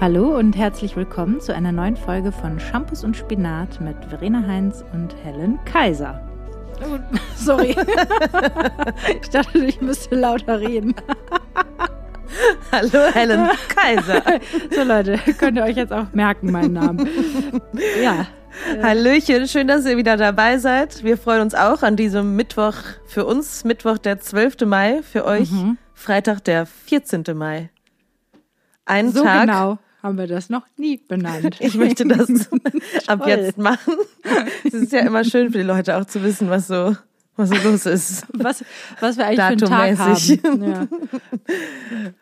Hallo und herzlich willkommen zu einer neuen Folge von Shampoos und Spinat mit Verena Heinz und Helen Kaiser. Oh, sorry. ich dachte, ich müsste lauter reden. Hallo Helen Kaiser. So Leute, könnt ihr euch jetzt auch merken, meinen Namen. Ja. Hallöchen, schön, dass ihr wieder dabei seid. Wir freuen uns auch an diesem Mittwoch, für uns Mittwoch der 12. Mai, für euch mhm. Freitag der 14. Mai. Ein so Tag. Genau haben wir das noch nie benannt. Ich möchte das ab jetzt machen. Es ist ja immer schön für die Leute auch zu wissen, was so, was so los ist. Was, was wir eigentlich für einen Tag haben. Ja.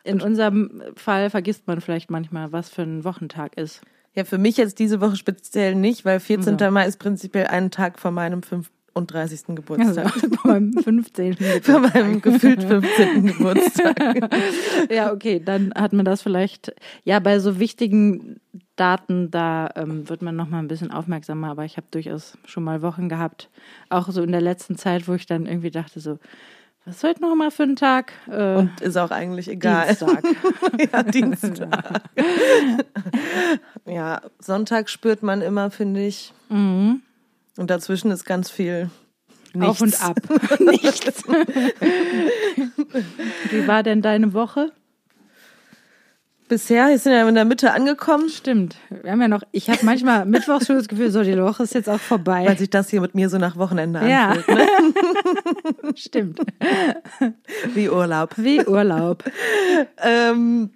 In unserem Fall vergisst man vielleicht manchmal, was für ein Wochentag ist. Ja, für mich jetzt diese Woche speziell nicht, weil 14. Ja. Mai ist prinzipiell ein Tag vor meinem 5 und 30. Geburtstag. Also, meinem 15. Geburtstag. Vor meinem gefühlt 15. Geburtstag. ja, okay, dann hat man das vielleicht, ja, bei so wichtigen Daten, da ähm, wird man noch mal ein bisschen aufmerksamer, aber ich habe durchaus schon mal Wochen gehabt, auch so in der letzten Zeit, wo ich dann irgendwie dachte so, was ist heute noch mal für ein Tag? Äh, Und ist auch eigentlich egal. Dienstag. ja, Dienstag. ja, Sonntag spürt man immer, finde ich. Mhm. Und dazwischen ist ganz viel Nichts. Auf und ab. Nichts. Wie war denn deine Woche? Bisher, wir sind ja in der Mitte angekommen. Stimmt. Wir haben ja noch, ich habe manchmal Mittwochs schon das Gefühl, so die Woche ist jetzt auch vorbei. Weil sich das hier mit mir so nach Wochenende anfühlt. Ja. Ne? Stimmt. Wie Urlaub. Wie Urlaub. ähm,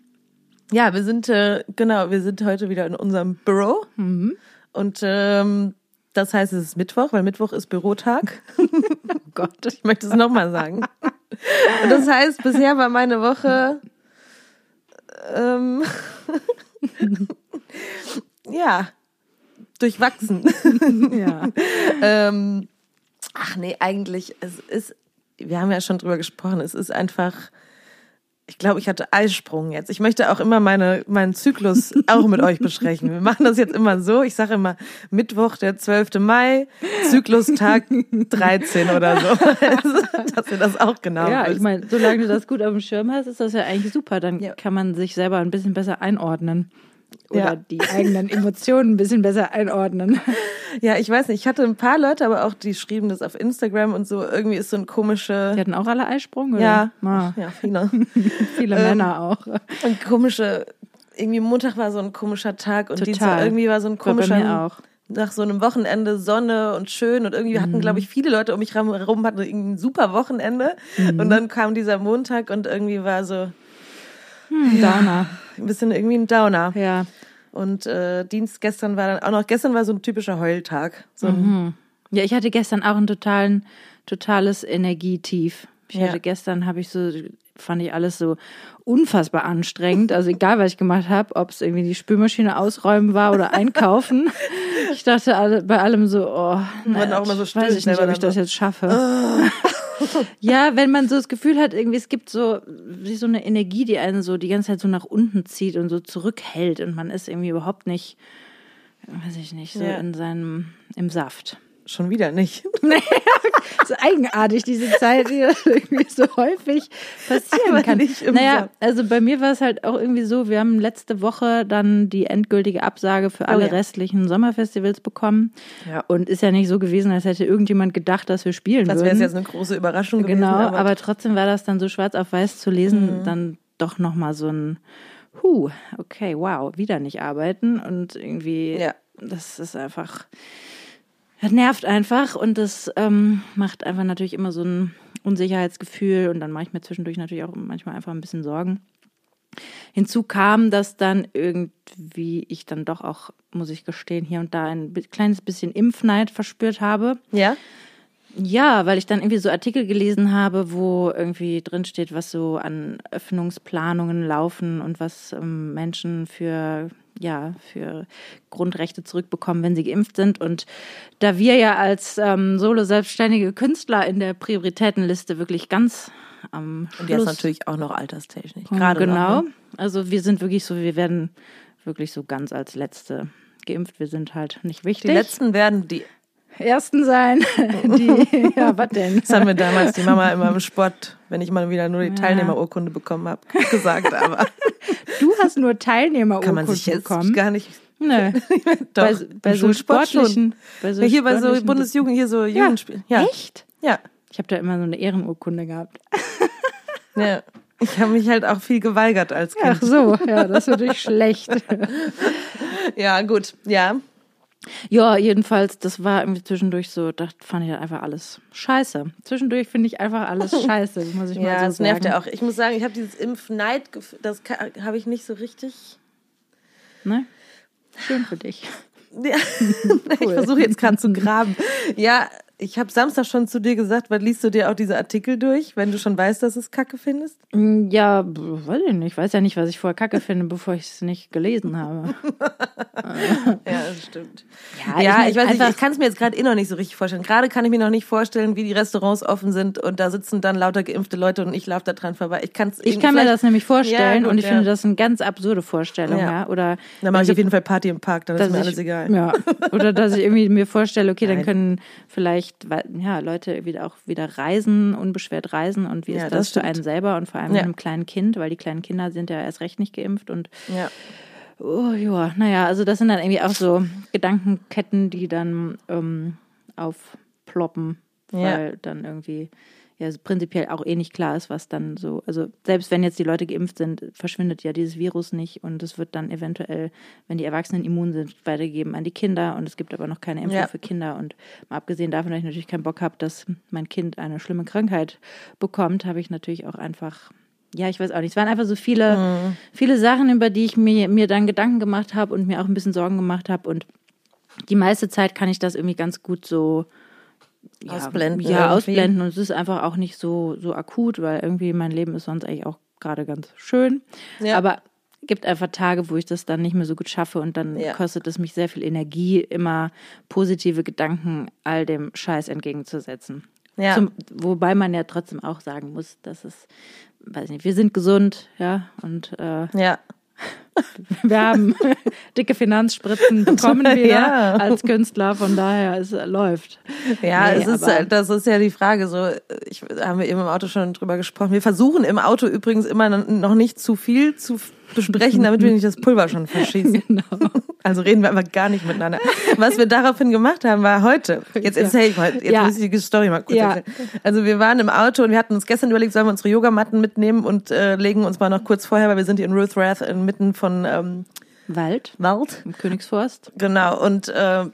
ja, wir sind, äh, genau, wir sind heute wieder in unserem Büro. Mhm. Und ähm, das heißt, es ist Mittwoch, weil Mittwoch ist Bürotag. oh Gott, ich möchte es nochmal sagen. Und das heißt, bisher war meine Woche ähm, ja durchwachsen. ja. ähm, ach nee, eigentlich, es ist, wir haben ja schon drüber gesprochen, es ist einfach ich glaube, ich hatte Eisprung jetzt. Ich möchte auch immer meine, meinen Zyklus auch mit euch besprechen. Wir machen das jetzt immer so. Ich sage immer Mittwoch, der 12. Mai, Zyklustag 13 oder so. Dass ihr das auch genau Ja, wisst. ich meine, solange du das gut auf dem Schirm hast, ist das ja eigentlich super. Dann ja. kann man sich selber ein bisschen besser einordnen oder ja. die eigenen Emotionen ein bisschen besser einordnen. Ja, ich weiß nicht. Ich hatte ein paar Leute, aber auch die schrieben das auf Instagram und so. Irgendwie ist so ein komische. Die hatten auch alle Eisprung, oder? Ja, ah. ja, viele. viele ähm, Männer auch. Und komische. Irgendwie Montag war so ein komischer Tag und Total. Dienstag irgendwie war so ein komischer. War bei mir auch nach so einem Wochenende Sonne und schön und irgendwie hatten, glaube ich, viele Leute um mich herum hatten irgendwie ein super Wochenende mhm. und dann kam dieser Montag und irgendwie war so hm, ja, Downer. Ein bisschen irgendwie ein Downer. Ja. Und äh, Dienst gestern war dann auch noch, gestern war so ein typischer Heultag. So ein mhm. Ja, ich hatte gestern auch ein totalen, totales Energietief. Ich ja. hatte gestern, habe ich so, fand ich alles so unfassbar anstrengend. Also egal, was ich gemacht habe, ob es irgendwie die Spülmaschine ausräumen war oder einkaufen. ich dachte alle, bei allem so, oh, nein, auch immer so weiß ich nicht, ob ich das jetzt schaffe. Oh. ja, wenn man so das Gefühl hat, irgendwie es gibt so wie so eine Energie, die einen so die ganze Zeit so nach unten zieht und so zurückhält und man ist irgendwie überhaupt nicht, weiß ich nicht, so ja. in seinem im Saft schon wieder nicht. so eigenartig, diese Zeit, die das irgendwie so häufig passieren Aber kann. naja, also bei mir war es halt auch irgendwie so, wir haben letzte Woche dann die endgültige Absage für alle oh, ja. restlichen Sommerfestivals bekommen. Ja. Und ist ja nicht so gewesen, als hätte irgendjemand gedacht, dass wir spielen das würden. Das wäre jetzt eine große Überraschung gewesen. Genau, aber, aber, trotzdem war das dann so schwarz auf weiß zu lesen, mhm. dann doch nochmal so ein Huh, okay, wow, wieder nicht arbeiten und irgendwie, ja. das ist einfach das nervt einfach und das ähm, macht einfach natürlich immer so ein Unsicherheitsgefühl und dann mache ich mir zwischendurch natürlich auch manchmal einfach ein bisschen Sorgen. Hinzu kam, dass dann irgendwie ich dann doch auch, muss ich gestehen, hier und da ein kleines bisschen Impfneid verspürt habe. Ja. Ja, weil ich dann irgendwie so Artikel gelesen habe, wo irgendwie drin steht, was so an Öffnungsplanungen laufen und was ähm, Menschen für ja für Grundrechte zurückbekommen, wenn sie geimpft sind. Und da wir ja als ähm, solo selbstständige Künstler in der Prioritätenliste wirklich ganz am Und jetzt natürlich auch noch alterstechnisch. Gerade genau. Noch, ne? Also wir sind wirklich so, wir werden wirklich so ganz als Letzte geimpft. Wir sind halt nicht wichtig. Die Letzten werden die Ersten sein, die, ja, was denn? Das haben wir damals die Mama immer im Sport, wenn ich mal wieder nur die Teilnehmerurkunde bekommen habe, gesagt. Aber du hast nur Teilnehmerurkunde kann man sich jetzt bekommen. gar nicht. Nee. Doch, bei, bei so sportlichen, bei so Ja, hier bei so Bundesjugend, hier so Ja. Jugendspiel. Ja. Echt? Ja. Ich habe da immer so eine Ehrenurkunde gehabt. ja. Ich habe mich halt auch viel geweigert als Kind. Ach so, ja, das ist natürlich schlecht. Ja, gut. Ja. Ja, jedenfalls, das war irgendwie zwischendurch so, da fand ich halt einfach alles scheiße. Zwischendurch finde ich einfach alles scheiße, muss ich mal Ja, so das sagen. nervt ja auch. Ich muss sagen, ich habe dieses Impfneid, das habe ich nicht so richtig. Ne? Schön für dich. Ja. Ich versuche jetzt gerade zu graben. Ja, ich habe Samstag schon zu dir gesagt, weil liest du dir auch diese Artikel durch, wenn du schon weißt, dass es Kacke findest? Mm, Ja, weiß ich nicht. Ich weiß ja nicht, was ich vorher kacke finde, bevor ich es nicht gelesen habe. Ja, das stimmt. Ja, Ja, mein, ich, weiß nicht, ich kann es mir jetzt gerade eh noch nicht so richtig vorstellen. Gerade kann ich mir noch nicht vorstellen, wie die Restaurants offen sind und da sitzen dann lauter geimpfte Leute und ich laufe da dran vorbei. Ich, kann's Ich kann mir das nämlich vorstellen Ja, gut, und ich ja. finde das eine ganz absurde Vorstellung, ja. Oder Dann mache ich auf jeden Fall Party im Park, dann ist mir ich, alles egal. Ja. Oder dass ich irgendwie mir vorstelle, okay, dann Nein. können vielleicht weil- ja, Leute wieder auch wieder reisen, unbeschwert reisen und wie Ja, ist das das, für einen selber und vor allem Ja. mit einem kleinen Kind, weil die kleinen Kinder sind ja erst recht nicht geimpft und Ja. oh ja, naja, also das sind dann irgendwie auch so Gedankenketten, die dann ähm, aufploppen, Ja. weil dann irgendwie ja prinzipiell auch eh nicht klar ist, was dann so, also selbst wenn jetzt die Leute geimpft sind, verschwindet ja dieses Virus nicht und es wird dann eventuell, wenn die Erwachsenen immun sind, weitergegeben an die Kinder und es gibt aber noch keine Impfung Ja. für Kinder und mal abgesehen davon, dass ich natürlich keinen Bock habe, dass mein Kind eine schlimme Krankheit bekommt, habe ich natürlich auch einfach ja, ich weiß auch nicht. Es waren einfach so viele, Mhm. viele Sachen, über die ich mir, mir dann Gedanken gemacht habe und mir auch ein bisschen Sorgen gemacht habe. Und die meiste Zeit kann ich das irgendwie ganz gut so ja, Ausblenden Ja, irgendwie. ausblenden. Und es ist einfach auch nicht so, so akut, weil irgendwie mein Leben ist sonst eigentlich auch gerade ganz schön. Ja. Aber gibt einfach Tage, wo ich das dann nicht mehr so gut schaffe und dann Ja. kostet es mich sehr viel Energie, immer positive Gedanken all dem Scheiß entgegenzusetzen. Ja. Zum, wobei man ja trotzdem auch sagen muss, dass es, weiß nicht, wir sind gesund, ja, und äh, Ja. wir haben dicke Finanzspritzen bekommen wir Ja. als Künstler, von daher es äh, läuft. Ja, Nee, es ist, halt- das ist ja die Frage. So, ich haben wir eben im Auto schon drüber gesprochen. Wir versuchen im Auto übrigens immer noch nicht zu viel zu besprechen, damit wir nicht das Pulver schon verschießen. Genau. Also reden wir aber gar nicht miteinander. Was wir daraufhin gemacht haben, war heute. Jetzt erzähle ich mal, jetzt Ja. muss ich die Story mal kurz Ja. erzählen. Also wir waren im Auto und wir hatten uns gestern überlegt, sollen wir unsere Yogamatten mitnehmen und äh, legen uns mal noch kurz vorher, weil wir sind hier in Ruth Rath inmitten von ähm, Wald Wald. im Königsforst. Genau, und äh,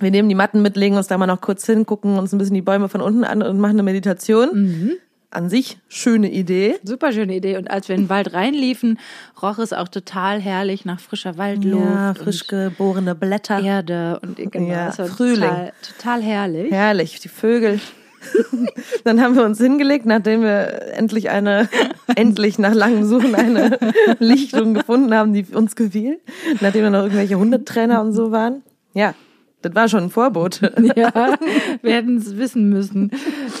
wir nehmen die Matten mit, legen uns da mal noch kurz hin, gucken uns ein bisschen die Bäume von unten an und machen eine Meditation. Mhm. An sich schöne Idee. Super schöne Idee. Und als wir in den Wald reinliefen, roch es auch total herrlich nach frischer Waldluft. Ja, frisch geborene Blätter. Erde und genau, Ja, Frühling. Total, total herrlich. Herrlich, die Vögel. Dann haben wir uns hingelegt, nachdem wir endlich eine, endlich nach langem Suchen eine Lichtung gefunden haben, die uns gefiel. Nachdem da noch irgendwelche Hundetrainer und so waren. Ja, das war schon ein Vorbote. Ja, wir hätten es wissen müssen.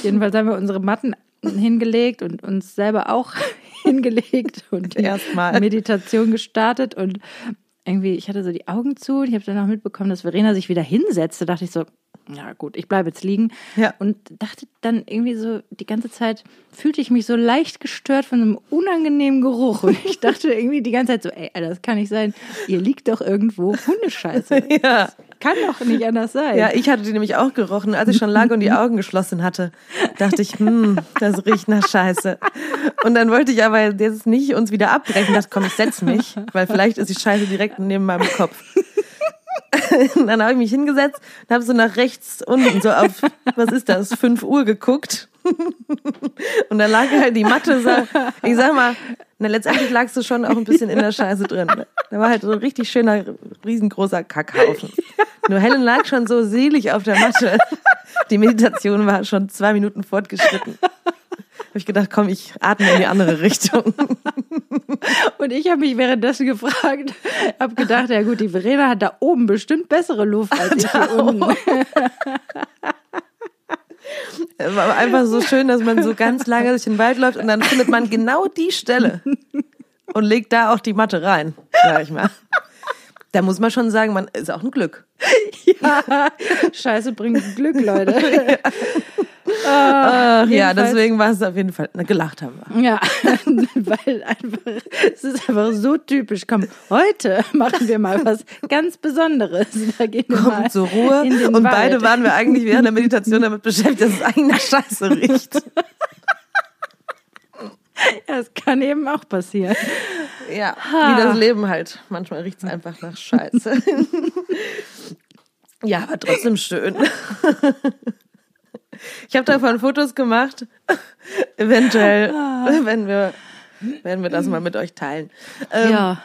Jedenfalls haben wir unsere Matten hingelegt und uns selber auch hingelegt und Erstmal. Meditation gestartet und irgendwie, ich hatte so die Augen zu und ich habe dann auch mitbekommen, dass Verena sich wieder hinsetzte. Da dachte ich so, ja gut, ich bleibe jetzt liegen. Ja. Und dachte dann irgendwie so, die ganze Zeit fühlte ich mich so leicht gestört von einem unangenehmen Geruch. Und ich dachte irgendwie die ganze Zeit so, ey, das kann nicht sein. Ihr liegt doch irgendwo Hundescheiße. Ja. Kann doch nicht anders sein. Ja, ich hatte die nämlich auch gerochen. Als ich schon lag und die Augen geschlossen hatte, dachte ich, hm, das riecht nach Scheiße. Und dann wollte ich aber jetzt nicht uns wieder abbrechen. Dachte, komm, ich setz mich, weil vielleicht ist die Scheiße direkt neben meinem Kopf. Dann habe ich mich hingesetzt und habe so nach rechts unten so auf, was ist das, 5 Uhr geguckt. Und da lag halt die Matte, so, ich sag mal, na, letztendlich lagst du schon auch ein bisschen in der Scheiße drin. Da war halt so ein richtig schöner, riesengroßer Kackhaufen. Nur Helen lag schon so selig auf der Matte. Die Meditation war schon zwei Minuten fortgeschritten. Habe ich gedacht, komm, ich atme in die andere Richtung. Und ich habe mich währenddessen gefragt, habe gedacht, ja gut, die Verena hat da oben bestimmt bessere Luft als ich hier unten. War einfach so schön, dass man so ganz lange durch den Wald läuft und dann findet man genau die Stelle und legt da auch die Matte rein, sag ich mal. Da muss man schon sagen, man ist auch ein Glück. ja, Scheiße bringt Glück, Leute. Ach, ja, deswegen war es auf jeden Fall, na, gelacht haben wir. Ja, weil einfach, es ist einfach so typisch. Komm, heute machen wir mal was ganz Besonderes. Da gehen wir Kommt mal zur Ruhe. Und Wald. beide waren wir eigentlich während der Meditation damit beschäftigt, dass es eigentlich nach Scheiße riecht. Ja, es kann eben auch passieren. Ja, wie das Leben halt. Manchmal riecht es einfach nach Scheiße. ja, aber trotzdem schön. Ich habe davon Fotos gemacht. Eventuell, wenn wir, werden wir das mal mit euch teilen. Ähm, ja.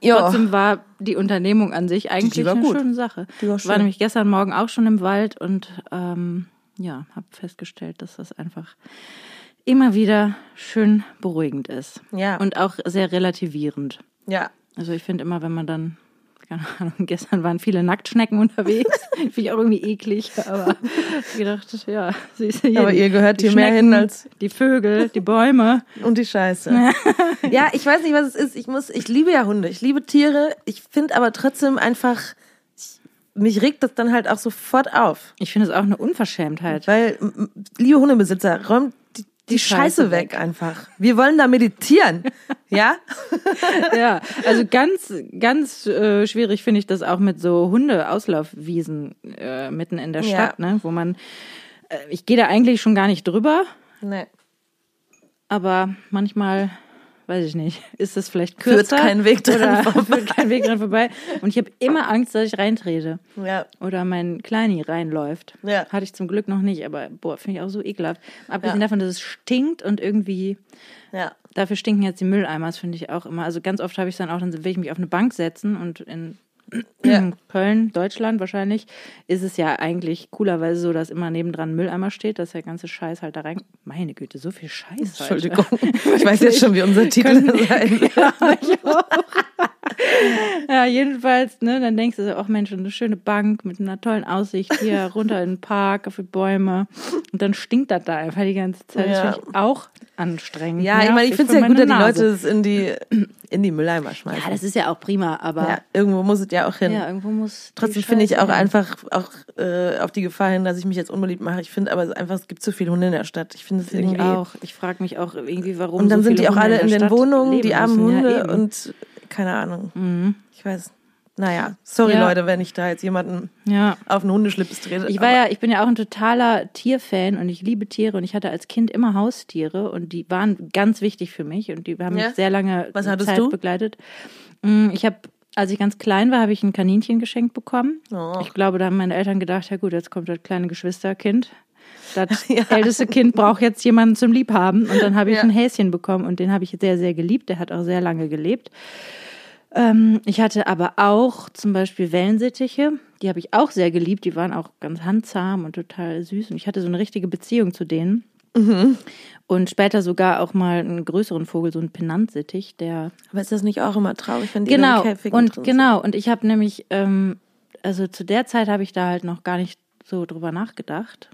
ja. Trotzdem war die Unternehmung an sich eigentlich eine gut. schöne Sache. Die war Ich schön. war nämlich gestern Morgen auch schon im Wald und ähm, ja, habe festgestellt, dass das einfach immer wieder schön beruhigend ist. Ja. Und auch sehr relativierend. ja. Also ich finde immer, wenn man dann, keine Ahnung, gestern waren viele Nacktschnecken unterwegs, finde ich auch irgendwie eklig, aber ich gedacht, ja, siehst du hier. Aber ihr gehört hier mehr hin als- Die Vögel, die Bäume. Und die Scheiße. ja, ich weiß nicht, was es ist. Ich muss, ich liebe ja Hunde, ich liebe Tiere. Ich finde aber trotzdem einfach, ich, mich regt das dann halt auch sofort auf. Ich finde es auch eine Unverschämtheit. Weil, liebe Hundebesitzer, räumt die, Scheiße, Scheiße weg. weg. einfach. Wir wollen da meditieren. ja? Ja, also ganz, ganz äh, schwierig finde ich das auch mit so Hunde-Auslaufwiesen äh, mitten in der Ja. Stadt, ne, wo man, äh, ich gehe da eigentlich schon gar nicht drüber, Nee. aber manchmal, weiß ich nicht, ist es vielleicht Führt kürzer. kein Weg dran vorbei. führt kein Weg dran vorbei. Und ich habe immer Angst, dass ich reintrete. Ja. Oder mein Kleini reinläuft. Ja. Hatte ich zum Glück noch nicht, aber boah, finde ich auch so ekelhaft. Abgesehen Ja. davon, dass es stinkt und irgendwie Ja. Dafür stinken jetzt die Mülleimer, das finde ich auch immer. Also ganz oft habe ich dann auch, dann will ich mich auf eine Bank setzen und in Ja. Köln, Deutschland wahrscheinlich, ist es ja eigentlich coolerweise so, dass immer nebendran ein Mülleimer steht, dass der ganze Scheiß halt da rein. Meine Güte, so viel Scheiß. Entschuldigung. Ich weiß jetzt schon, wie unser Titel sein wird. Alter. ich auch. ja, jedenfalls, ne, dann denkst du so, ach Mensch, eine schöne Bank mit einer tollen Aussicht hier runter in den Park, auf die Bäume. Und dann stinkt das da einfach die ganze Zeit. Ja. Das finde ich auch anstrengend. Ja, ich meine, ich finde es ja gut, dass die. Leute es in die, in die Mülleimer schmeißen. Ja, das ist ja auch prima, aber Ja, irgendwo muss es ja auch hin. ja, irgendwo muss. Trotzdem finde ich auch hin. einfach auch äh, auf die Gefahr hin, dass ich mich jetzt unbeliebt mache. Ich finde aber einfach, es gibt zu viele Hunde in der Stadt. Ich finde es irgendwie ich auch. Ich frage mich auch irgendwie, warum. Und dann so sind die auch Hunde alle in der den Wohnungen, die armen. Hunde Ja, und keine Ahnung. Mhm. Ich weiß. Naja, sorry Ja. Leute, wenn ich da jetzt jemanden ja. auf einen Hundeschlips trete. Ich war ja, ich bin ja auch ein totaler Tierfan und ich liebe Tiere und ich hatte als Kind immer Haustiere und die waren ganz wichtig für mich und die haben Ja? mich sehr lange Was Zeit du? begleitet. Mm, Ich habe, als ich ganz klein war, habe ich ein Kaninchen geschenkt bekommen. Oh. Ich glaube, da haben meine Eltern gedacht, ja gut, jetzt kommt das kleine Geschwisterkind. Das Ja. älteste Kind braucht jetzt jemanden zum Liebhaben. Und dann habe ich Ja. ein Häschen bekommen und den habe ich sehr, sehr geliebt. Der hat auch sehr lange gelebt. Ähm, ich hatte aber auch zum Beispiel Wellensittiche. Die habe ich auch sehr geliebt. Die waren auch ganz handzahm und total süß. Und ich hatte so eine richtige Beziehung zu denen. Und später sogar auch mal einen größeren Vogel, so einen Penantsittich, der aber ist das nicht auch immer traurig, wenn die in genau den Käfigen und genau und ich habe nämlich ähm, also zu der Zeit habe ich da halt noch gar nicht so drüber nachgedacht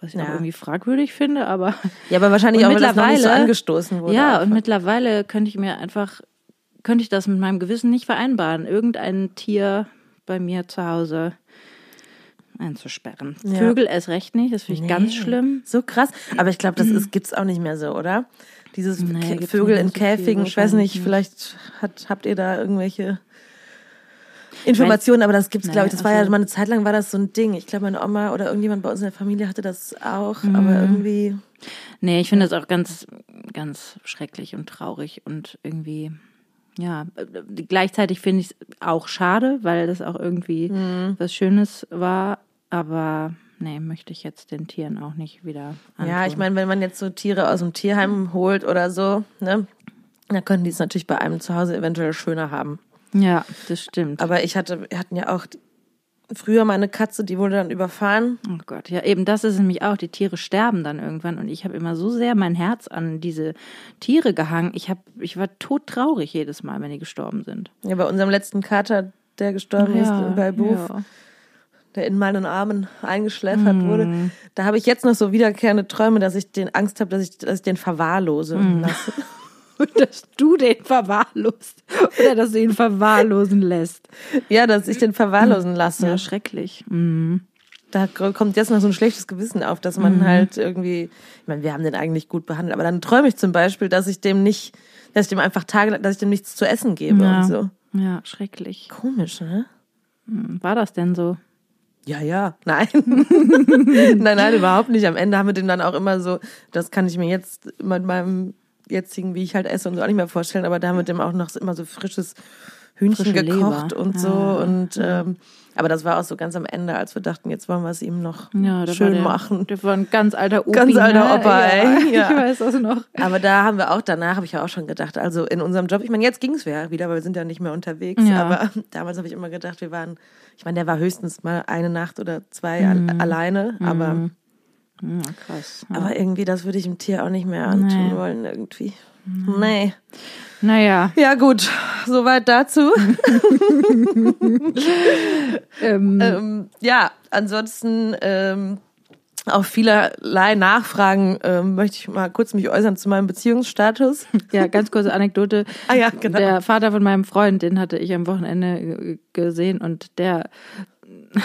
was ich auch Ja. irgendwie fragwürdig finde aber? Ja, aber wahrscheinlich Und auch, weil das noch nicht so mittlerweile- angestoßen wurde. ja und einfach. mittlerweile könnte ich mir einfach könnte ich das mit meinem Gewissen nicht vereinbaren irgendein Tier bei mir zu Hause einzusperren Ja. Vögel erst recht nicht das finde ich ganz Nee. schlimm So krass. Aber ich glaube, das ist, gibt's auch nicht mehr so, oder? Dieses Nee, Vögel in so Käfigen. Ich weiß nicht, vielleicht hat, habt ihr da irgendwelche Informationen, aber das gibt's, glaube ich. Das war ja mal eine Zeit lang war das so ein Ding. Ich glaube, meine Oma oder irgendjemand bei uns in der Familie hatte das auch, Mhm. aber irgendwie. Nee, ich finde das auch ganz, ganz schrecklich und traurig und irgendwie, ja, gleichzeitig finde ich es auch schade, weil das auch irgendwie Mhm. was Schönes war, aber nee, möchte ich jetzt den Tieren auch nicht wieder antun. Ja, ich meine, wenn man jetzt so Tiere aus dem Tierheim holt oder so, ne, dann können die es natürlich bei einem zu Hause eventuell schöner haben. Ja, das stimmt. Aber ich hatte, wir hatten ja auch früher meine Katze, die wurde dann überfahren. Oh Gott, ja, eben das ist nämlich auch, die Tiere sterben dann irgendwann und ich habe immer so sehr mein Herz an diese Tiere gehangen. Ich habe, ich war todtraurig jedes Mal, wenn die gestorben sind. Ja, bei unserem letzten Kater, der gestorben ist bei Buf, ja. der in meinen Armen eingeschläfert wurde, da habe ich jetzt noch so wiederkehrende Träume, dass ich den Angst habe, dass ich, dass ich den verwahrlose und lasse. dass du den verwahrlost oder dass du ihn verwahrlosen lässt. Ja, dass ich den verwahrlosen lasse. Ja, schrecklich. Mhm. Da kommt jetzt noch so ein schlechtes Gewissen auf, dass man mhm. halt irgendwie, ich meine, wir haben den eigentlich gut behandelt, aber dann träume ich zum Beispiel, dass ich dem nicht, dass ich dem einfach tagelang, dass ich dem nichts zu essen gebe ja. und so. Ja, schrecklich. Komisch, ne? Hm, war das denn so? Ja, ja, nein. nein, nein, überhaupt nicht. Am Ende haben wir den dann auch immer so, das kann ich mir jetzt mit meinem jetzigen, wie ich halt esse und so auch nicht mehr vorstellen, aber da haben wir dem auch noch immer so frisches Hühnchen Frische gekocht Leber. und so. Ja. Und ähm, aber das war auch so ganz am Ende, als wir dachten, jetzt wollen wir es ihm noch ja, schön der, machen. Der war ein ganz alter Opi. Ganz alter ne? Opa, ey. Ja, Ich weiß das noch. Aber da haben wir auch, danach habe ich ja auch schon gedacht, also in unserem Job, ich meine, jetzt ging es ja wieder, weil wir sind ja nicht mehr unterwegs. Ja. Aber damals habe ich immer gedacht, wir waren, ich meine, der war höchstens mal eine Nacht oder zwei mhm. alleine, aber. Mhm. Ja, krass. Ja. Aber irgendwie, das würde ich dem Tier auch nicht mehr antun nee. wollen, irgendwie. Nee. Naja. Ja, gut. Soweit dazu. ähm. Ähm, ja, ansonsten ähm, auf vielerlei Nachfragen ähm, möchte ich mal kurz mich äußern zu meinem Beziehungsstatus. Ja, ganz kurze Anekdote. ah ja, genau. Der Vater von meinem Freund, den hatte ich am Wochenende gesehen und der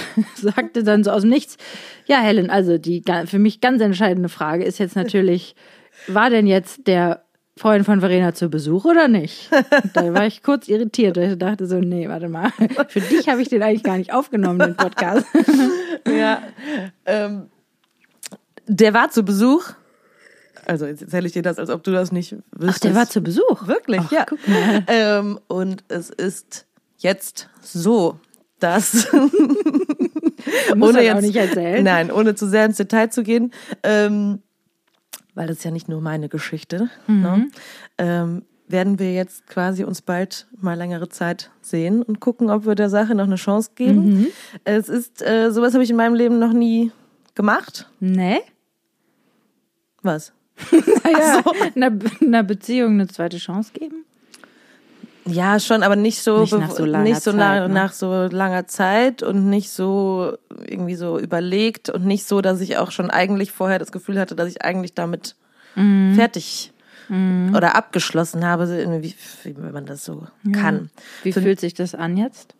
sagte dann so aus dem Nichts, ja, Helen, also die für mich ganz entscheidende Frage ist jetzt natürlich, war denn jetzt der Freund von Verena zu Besuch oder nicht? da war ich kurz irritiert. Ich dachte so, nee, warte mal. Für dich habe ich den eigentlich gar nicht aufgenommen, den Podcast. ja. Ähm, der war zu Besuch. Also jetzt erzähle ich dir das, als ob du das nicht wüsstest. Ach, der war zu Besuch? Wirklich, Ach, ja. Ähm, und es ist jetzt so, dass ohne jetzt, auch nicht erzählen. Nein, ohne zu sehr ins Detail zu gehen, ähm, weil das ist ja nicht nur meine Geschichte, mhm. ne? ähm, werden wir jetzt quasi uns bald mal längere Zeit sehen und gucken, ob wir der Sache noch eine Chance geben. Mhm. Es ist, äh, sowas habe ich in meinem Leben noch nie gemacht. Nee? Was? naja, so. einer, einer Beziehung eine zweite Chance geben? Ja, schon, aber nicht so, nicht nach so langer, nicht so Zeit, ne? nach so langer Zeit und nicht so irgendwie so überlegt und nicht so, dass ich auch schon eigentlich vorher das Gefühl hatte, dass ich eigentlich damit mhm. fertig mhm. oder abgeschlossen habe, wie, wie man das so ja. kann. Wie Für, fühlt sich das an jetzt?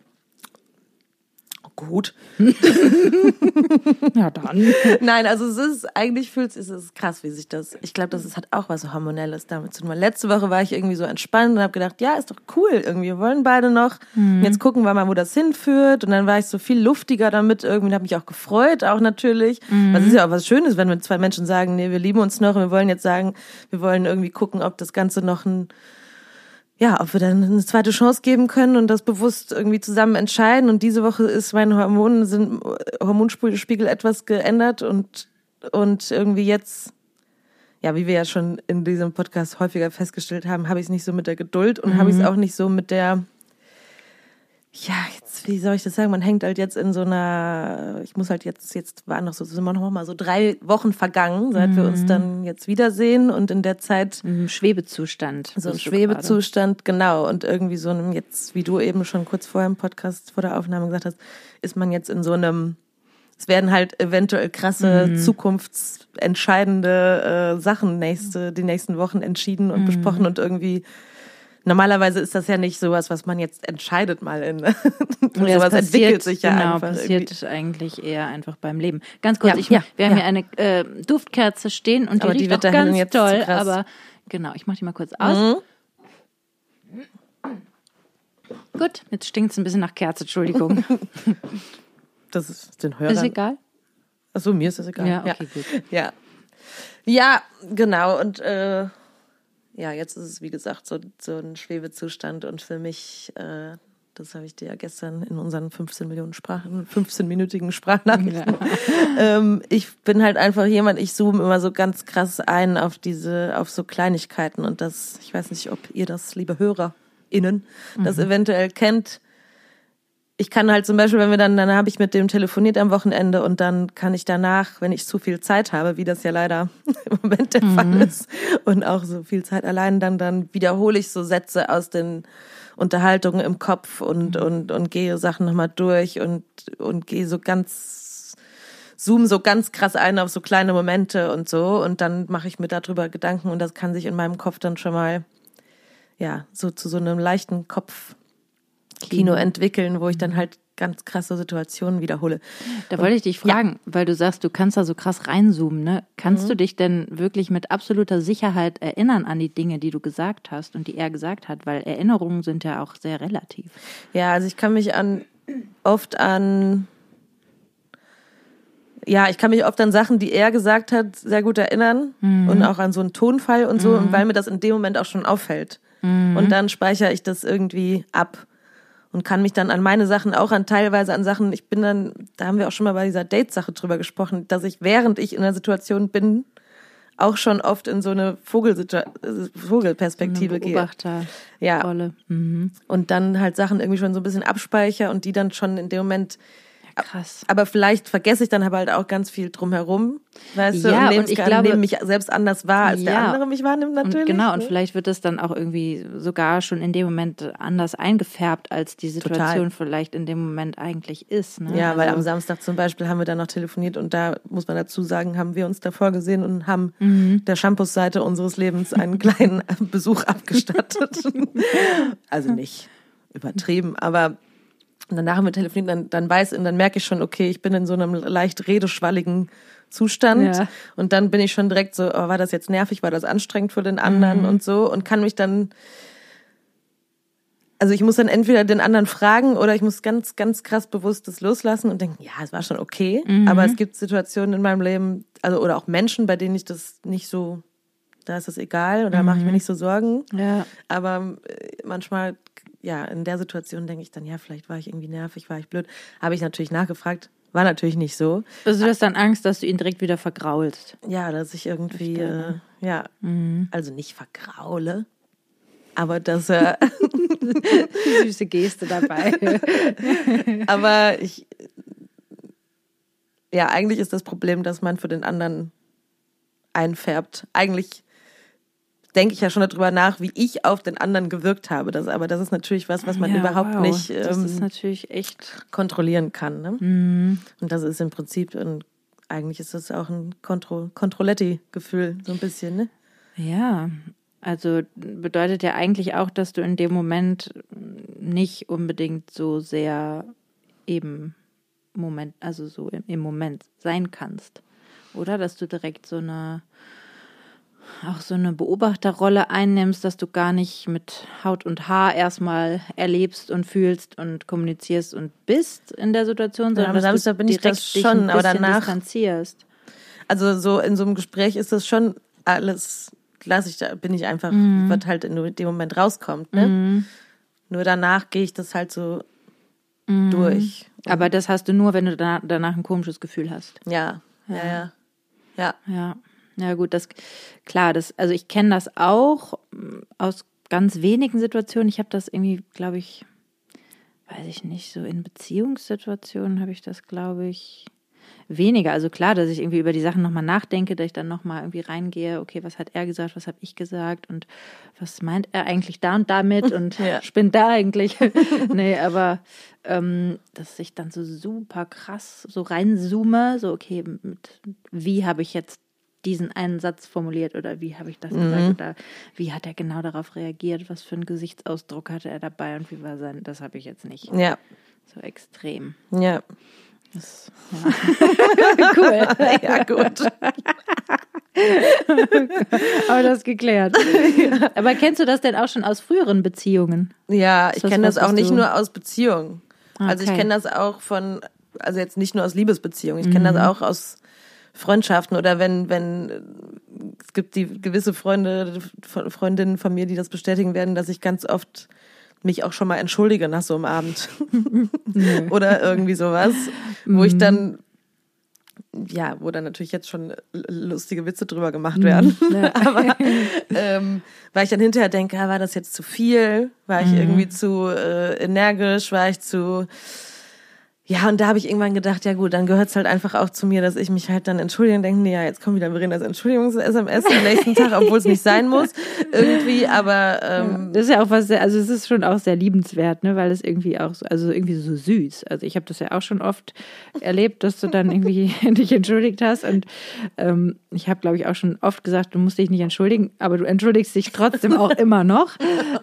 Gut. ja, dann. Nein, also es ist, eigentlich fühlt es ist krass, wie sich das, ich glaube, das ist, hat auch was Hormonelles damit zu tun. Letzte Woche war ich irgendwie so entspannt und habe gedacht, ja, ist doch cool, irgendwie, wir wollen beide noch. Mhm. Jetzt gucken wir mal, wo das hinführt. Und dann war ich so viel luftiger damit irgendwie, habe mich auch gefreut, auch natürlich. Mhm. Was ist ja auch was Schönes, wenn wir zwei Menschen sagen, nee, wir lieben uns noch und wir wollen jetzt sagen, wir wollen irgendwie gucken, ob das Ganze noch ein ja, ob wir dann eine zweite Chance geben können und das bewusst irgendwie zusammen entscheiden. Und diese Woche ist mein Hormon, sind Hormonspiegel etwas geändert und, und irgendwie jetzt, ja, wie wir ja schon in diesem Podcast häufiger festgestellt haben, habe ich es nicht so mit der Geduld und mhm. habe ich es auch nicht so mit der, ja, jetzt, wie soll ich das sagen? Man hängt halt jetzt in so einer, ich muss halt jetzt, jetzt waren noch so, sind wir noch mal so drei Wochen vergangen, seit mhm. wir uns mhm. dann jetzt wiedersehen und in der Zeit. Im Schwebezustand. So ein Schwebezustand, genau. Und irgendwie so einem, jetzt, wie du eben schon kurz vorher im Podcast vor der Aufnahme gesagt hast, ist man jetzt in so einem, es werden halt eventuell krasse, mhm. zukunftsentscheidende äh, Sachen nächste, die nächsten Wochen entschieden und mhm. besprochen und irgendwie Normalerweise ist das ja nicht sowas, was man jetzt entscheidet mal in. ja, sowas passiert, entwickelt sich ja genau, einfach. passiert irgendwie. eigentlich eher einfach beim Leben. Ganz kurz, ja, ich, ja, wir haben hier eine äh, Duftkerze stehen und die aber riecht die wird auch ganz toll, aber genau, ich mach die mal kurz aus. Mhm. Gut, jetzt stinkt es ein bisschen nach Kerze, Entschuldigung. das ist den Hörern. Ist egal. Achso, mir ist das egal. Ja, okay, ja. gut. Ja. Ja, genau. Und äh, ja, jetzt ist es wie gesagt so, so ein Schwebezustand und für mich, äh, das habe ich dir ja gestern in unseren 15 Millionen Sprachen, 15-minütigen Sprachnachrichten. Ja. ähm, ich bin halt einfach jemand, ich zoome immer so ganz krass ein auf diese, auf so Kleinigkeiten und das, ich weiß nicht, ob ihr das, liebe HörerInnen, mhm. das eventuell kennt ich kann halt zum Beispiel, wenn wir dann, dann habe ich mit dem telefoniert am Wochenende und dann kann ich danach, wenn ich zu viel Zeit habe, wie das ja leider im Moment der mhm. Fall ist und auch so viel Zeit allein, dann, dann wiederhole ich so Sätze aus den Unterhaltungen im Kopf und, mhm. und, und gehe Sachen nochmal durch und, und gehe so ganz, zoom so ganz krass ein auf so kleine Momente und so und dann mache ich mir darüber Gedanken und das kann sich in meinem Kopf dann schon mal ja, so zu so einem leichten Kopfkino entwickeln, wo ich dann halt ganz krasse Situationen wiederhole. Da wollte ich dich fragen, ja. weil du sagst, du kannst da so krass reinzoomen, ne? Kannst mhm. du dich denn wirklich mit absoluter Sicherheit erinnern an die Dinge, die du gesagt hast und die er gesagt hat? Weil Erinnerungen sind ja auch sehr relativ. Ja, also ich kann mich an oft an ja, ich kann mich oft an Sachen, die er gesagt hat, sehr gut erinnern mhm. und auch an so einen Tonfall und so, mhm. und weil mir das in dem Moment auch schon auffällt. Mhm. Und dann speichere ich das irgendwie ab und kann mich dann an meine Sachen, auch an teilweise an Sachen, ich bin dann, da haben wir auch schon mal bei dieser Date-Sache drüber gesprochen, dass ich, während ich in der Situation bin, auch schon oft in so eine Vogelperspektive gehe. Ja. Mhm. Und dann halt Sachen irgendwie schon so ein bisschen abspeichere und die dann schon in dem Moment Krass. Aber vielleicht vergesse ich dann aber halt auch ganz viel drumherum, weißt ja, du, und, und ich glaube, nehme mich selbst anders wahr, als ja, der andere mich wahrnimmt natürlich. Und genau, ne? und vielleicht wird es dann auch irgendwie sogar schon in dem Moment anders eingefärbt, als die Situation Total. vielleicht in dem Moment eigentlich ist. Ne? Ja, also, weil am Samstag zum Beispiel haben wir dann noch telefoniert und da muss man dazu sagen, haben wir uns davor gesehen und haben mhm. der Shampoos-Seite unseres Lebens einen kleinen Besuch abgestattet. also nicht übertrieben, aber und danach haben wir telefoniert, dann, dann weiß und dann merke ich schon, okay, ich bin in so einem leicht redeschwalligen Zustand. Ja. Und dann bin ich schon direkt so, oh, war das jetzt nervig, war das anstrengend für den anderen mhm. und so und kann mich dann, also ich muss dann entweder den anderen fragen oder ich muss ganz, ganz krass bewusst das loslassen und denken, ja, es war schon okay. Mhm. Aber es gibt Situationen in meinem Leben, also oder auch Menschen, bei denen ich das nicht so, da ist es egal oder mhm. mache ich mir mhm. nicht so Sorgen. Ja. Aber äh, manchmal ja, in der Situation denke ich dann, ja, vielleicht war ich irgendwie nervig, war ich blöd. Habe ich natürlich nachgefragt. War natürlich nicht so. Also du hast dann Angst, dass du ihn direkt wieder vergraulst. Ja, dass ich irgendwie, äh, ja, mhm. also nicht vergraule, aber dass er. Süße Geste dabei. aber ich. Ja, eigentlich ist das Problem, dass man für den anderen einfärbt. Eigentlich denke ich ja schon darüber nach, wie ich auf den anderen gewirkt habe. Das, aber das ist natürlich was, was man ja, überhaupt wow. nicht ähm, das ist natürlich echt kontrollieren kann. Ne? Mhm. Und das ist im Prinzip, ein, eigentlich ist das auch ein Kontro Kontrolletti-Gefühl, so ein bisschen. Ne? Ja, also bedeutet ja eigentlich auch, dass du in dem Moment nicht unbedingt so sehr eben Moment, also so im, im Moment sein kannst. Oder dass du direkt so eine auch so eine Beobachterrolle einnimmst, dass du gar nicht mit Haut und Haar erstmal erlebst und fühlst und kommunizierst und bist in der Situation, sondern ja, dass du bin ich das schon, aber danach distanzierst. Also so in so einem Gespräch ist das schon alles, lasse ich da, bin ich einfach, mhm. was halt in dem Moment rauskommt. Ne? Mhm. Nur danach gehe ich das halt so mhm. durch. Aber das hast du nur, wenn du danach ein komisches Gefühl hast. Ja, ja, ja. Ja. ja. Ja, gut, das klar, das, also ich kenne das auch mm, aus ganz wenigen Situationen. Ich habe das irgendwie, glaube ich, weiß ich nicht, so in Beziehungssituationen habe ich das, glaube ich, weniger. Also klar, dass ich irgendwie über die Sachen nochmal nachdenke, dass ich dann nochmal irgendwie reingehe, okay, was hat er gesagt, was habe ich gesagt und was meint er eigentlich da und damit und ja. spinnt da eigentlich. nee, aber ähm, dass ich dann so super krass so reinzoome, so okay, mit wie habe ich jetzt diesen einen Satz formuliert oder wie habe ich das mhm. gesagt oder wie hat er genau darauf reagiert, was für einen Gesichtsausdruck hatte er dabei und wie war sein, das habe ich jetzt nicht. Ja. So extrem. Ja. Das, ja. cool. Ja, gut. Aber das ist geklärt. Ja. Aber kennst du das denn auch schon aus früheren Beziehungen? Ja, ich kenne das auch nicht nur aus Beziehungen. Okay. Also ich kenne das auch von, also jetzt nicht nur aus Liebesbeziehungen, ich kenne mhm. das auch aus Freundschaften oder wenn, wenn es gibt die gewisse Freunde, Freundinnen von mir, die das bestätigen werden, dass ich ganz oft mich auch schon mal entschuldige nach so einem Abend. oder irgendwie sowas, wo ich dann ja, wo dann natürlich jetzt schon lustige Witze drüber gemacht mhm. werden. Ja. Aber ähm, weil ich dann hinterher denke, ah, war das jetzt zu viel? War ich mhm. irgendwie zu äh, energisch? War ich zu ja, und da habe ich irgendwann gedacht, ja gut, dann gehört es halt einfach auch zu mir, dass ich mich halt dann entschuldige und denke, nee, ja, jetzt kommt wieder Verenas Entschuldigungs-SMS am nächsten Tag, obwohl es nicht sein muss, irgendwie, aber ähm, das ist ja auch was sehr, also es ist schon auch sehr liebenswert, ne, weil es irgendwie auch so, also irgendwie so süß. Also ich habe das ja auch schon oft erlebt, dass du dann irgendwie dich entschuldigt hast und ähm, ich habe, glaube ich, auch schon oft gesagt, du musst dich nicht entschuldigen, aber du entschuldigst dich trotzdem auch immer noch.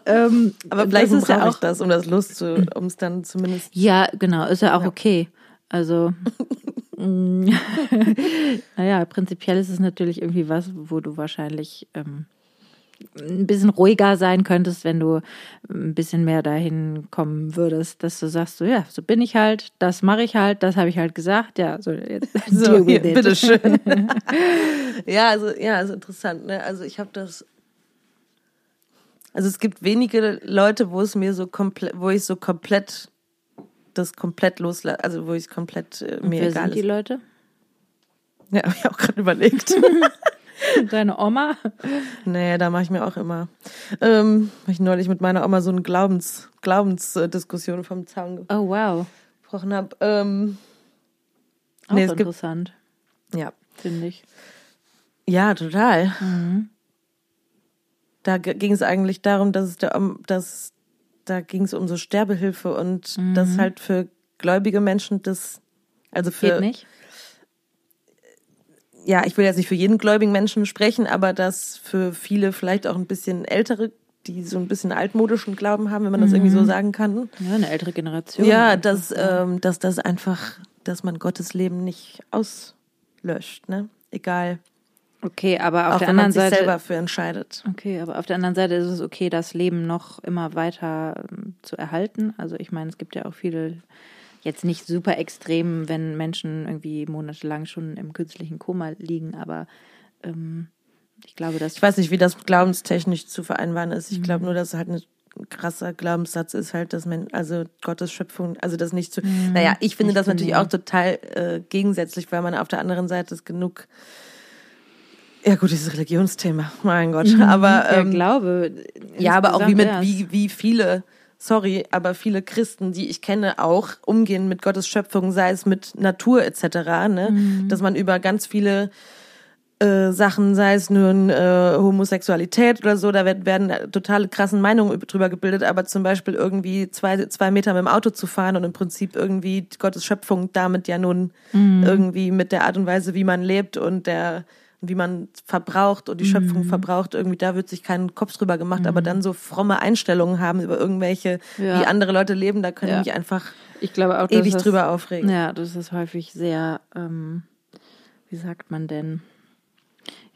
Ähm, aber vielleicht brauche ja auch, ich das, um das Lust zu, um es dann zumindest. Ja, genau, ist ja auch ja. Okay. Also, mm, naja, prinzipiell ist es natürlich irgendwie was, wo du wahrscheinlich ähm, ein bisschen ruhiger sein könntest, wenn du ein bisschen mehr dahin kommen würdest, dass du sagst, so ja, so bin ich halt, das mache ich halt, das habe ich halt gesagt, ja, so jetzt so, hier, bitteschön. ja, also ja, also interessant, ne? Also ich habe das also es gibt wenige Leute, wo es mir so komplett, wo ich so komplett das komplett loslasse, also wo ich es komplett äh, mir wer egal sind die Leute? Ja, habe ich auch gerade überlegt. Deine Oma? Nee, da mache ich mir auch immer. Ähm, habe ich neulich mit meiner Oma so eine Glaubens, Glaubensdiskussion vom Zaun oh, wow. gesprochen habe. Ähm, auch nee, interessant. Gibt, ja. Finde ich. Ja, total. Mhm. Da ging es eigentlich darum, dass es der, dass da ging es um so Sterbehilfe und mhm. das halt für gläubige Menschen das, also für. Geht nicht? Ja, ich will jetzt nicht für jeden gläubigen Menschen sprechen, aber dass für viele vielleicht auch ein bisschen ältere, die so ein bisschen altmodischen Glauben haben, wenn man das mhm. irgendwie so mhm. sagen kann. Ja, eine ältere Generation. Ja, dass, ähm, dass das einfach, dass man Gottes Leben nicht auslöscht, ne? Egal Okay, aber auf auch der wenn anderen man sich Seite selber für entscheidet. Okay, aber auf der anderen Seite ist es okay, das Leben noch immer weiter ähm, zu erhalten. Also ich meine, es gibt ja auch viele jetzt nicht super extrem, wenn Menschen irgendwie monatelang schon im künstlichen Koma liegen, aber ähm, ich glaube, dass ich weiß nicht, wie das glaubenstechnisch zu vereinbaren ist. Ich mhm. glaube nur, dass es halt ein krasser Glaubenssatz ist halt, dass man, also Gottes Schöpfung, also das nicht zu. Mhm. Naja, ich finde ich das natürlich auch total äh, gegensätzlich, weil man auf der anderen Seite es genug ja gut, dieses Religionsthema, mein Gott. Mhm, aber ähm, Glaube. Ja, aber auch wie mit wie wie viele, sorry, aber viele Christen, die ich kenne, auch umgehen mit Gottes Schöpfung, sei es mit Natur etc. Ne, mhm. dass man über ganz viele äh, Sachen, sei es nun äh, Homosexualität oder so, da werden, werden totale krassen Meinungen drüber gebildet, aber zum Beispiel irgendwie zwei, zwei Meter mit dem Auto zu fahren und im Prinzip irgendwie Gottes Schöpfung damit ja nun mhm. irgendwie mit der Art und Weise, wie man lebt und der wie man verbraucht und die Schöpfung mhm. verbraucht, irgendwie da wird sich keinen Kopf drüber gemacht, mhm. aber dann so fromme Einstellungen haben über irgendwelche, ja. wie andere Leute leben, da können ja. mich einfach ich glaube auch, ewig das, drüber aufregen. Ja, das ist häufig sehr, ähm, wie sagt man denn?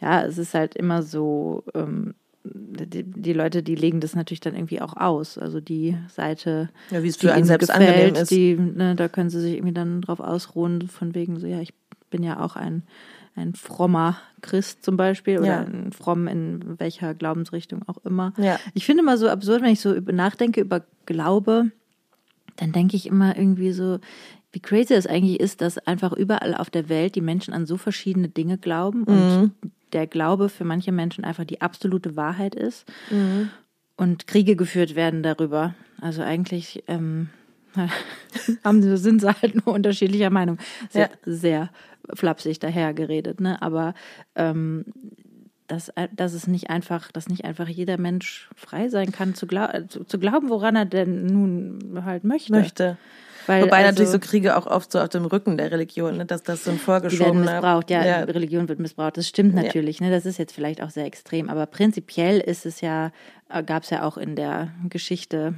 Ja, es ist halt immer so, ähm, die, die, Leute, die legen das natürlich dann irgendwie auch aus. Also die Seite, ja, wie es für einen selbst gefällt, angenehm ist. Die, ne, da können sie sich irgendwie dann drauf ausruhen, von wegen so, ja, ich bin ja auch ein ein frommer Christ zum Beispiel oder ja. ein fromm in welcher Glaubensrichtung auch immer. Ja. Ich finde immer so absurd, wenn ich so nachdenke über Glaube, dann denke ich immer irgendwie so, wie crazy es eigentlich ist, dass einfach überall auf der Welt die Menschen an so verschiedene Dinge glauben und mhm. der Glaube für manche Menschen einfach die absolute Wahrheit ist mhm. und Kriege geführt werden darüber. Also eigentlich ähm, haben, sind sie halt nur unterschiedlicher Meinung. Sehr, ja. sehr flapsig dahergeredet, ne? Aber ähm, dass, dass es nicht einfach, dass nicht einfach jeder Mensch frei sein kann, zu, glaub, zu, zu glauben, woran er denn nun halt möchte. Möchte. Weil, Wobei also, natürlich so Kriege auch oft so auf dem Rücken der Religion, ne, dass das so ein vorgeschobener... Die missbraucht, ja, ja, Religion wird missbraucht, das stimmt natürlich, ja. ne, das ist jetzt vielleicht auch sehr extrem, aber prinzipiell ist es ja, äh, gab es ja auch in der Geschichte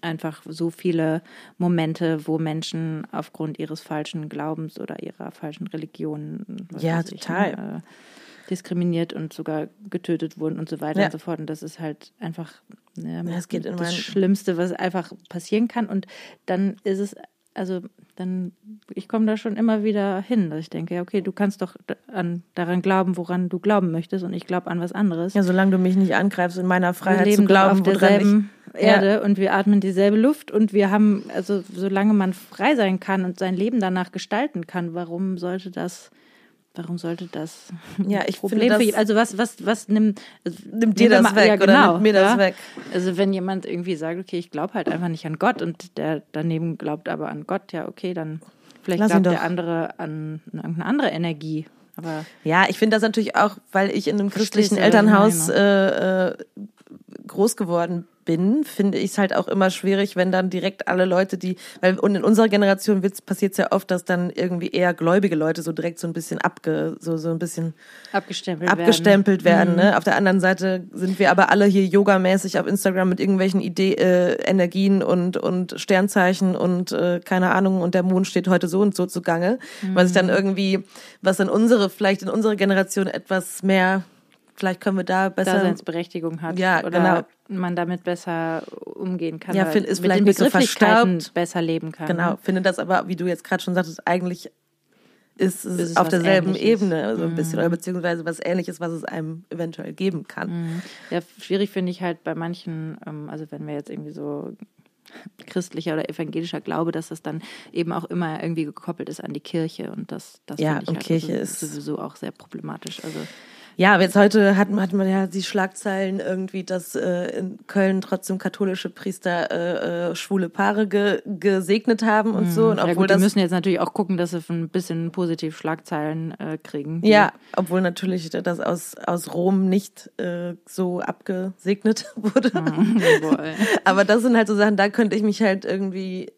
einfach so viele Momente, wo Menschen aufgrund ihres falschen Glaubens oder ihrer falschen Religion ja, total. Ich, äh, diskriminiert und sogar getötet wurden und so weiter ja. und so fort. Und das ist halt einfach ja, das, das Schlimmste, was einfach passieren kann. Und dann ist es, also dann, ich komme da schon immer wieder hin, dass ich denke, ja, okay, du kannst doch an, daran glauben, woran du glauben möchtest und ich glaube an was anderes. Ja, solange du mich nicht angreifst, in meiner Freiheit zu glauben, auf derselben Erde ja. und wir atmen dieselbe Luft und wir haben, also solange man frei sein kann und sein Leben danach gestalten kann, warum sollte das warum sollte das ja, ich Problem finde für Also was, was, was nimmt, also nimmt dir das mal, weg ja, genau, oder nimmt mir das ja? weg? Also wenn jemand irgendwie sagt, okay, ich glaube halt einfach nicht an Gott und der daneben glaubt aber an Gott, ja, okay, dann vielleicht Lass glaubt der andere an irgendeine andere Energie. Aber ja, ich finde das natürlich auch, weil ich in einem christlichen Elternhaus äh, äh, groß geworden bin, finde ich es halt auch immer schwierig, wenn dann direkt alle Leute, die, weil und in unserer Generation passiert es ja oft, dass dann irgendwie eher gläubige Leute so direkt so ein bisschen abge, so, so ein bisschen abgestempelt, abgestempelt werden. werden mhm. ne? Auf der anderen Seite sind wir aber alle hier yogamäßig auf Instagram mit irgendwelchen Idee, äh, Energien und, und Sternzeichen und äh, keine Ahnung, und der Mond steht heute so und so zugange. Mhm. Was ich dann irgendwie, was in unsere, vielleicht in unserer Generation etwas mehr vielleicht können wir da besser Daseinsberechtigung hat ja, oder genau. man damit besser umgehen kann. Ja, find, ist vielleicht nicht so verstaubt. besser leben kann. Genau, ne? finde das aber, wie du jetzt gerade schon sagtest, eigentlich ist es, ist es auf derselben Ebene so ein bisschen mhm. oder beziehungsweise was ähnliches, was es einem eventuell geben kann. Mhm. Ja, schwierig finde ich halt bei manchen, ähm, also wenn wir jetzt irgendwie so christlicher oder evangelischer Glaube, dass das dann eben auch immer irgendwie gekoppelt ist an die Kirche und das, das ja, und halt Kirche also ist sowieso auch sehr problematisch. Also ja, jetzt heute hat, hat man ja die Schlagzeilen irgendwie, dass äh, in Köln trotzdem katholische Priester äh, äh, schwule Paare ge, gesegnet haben und so. Und obwohl ja gut, die müssen jetzt natürlich auch gucken, dass sie ein bisschen positiv Schlagzeilen äh, kriegen. Ja, obwohl natürlich das aus, aus Rom nicht äh, so abgesegnet wurde. Mhm, Aber das sind halt so Sachen, da könnte ich mich halt irgendwie,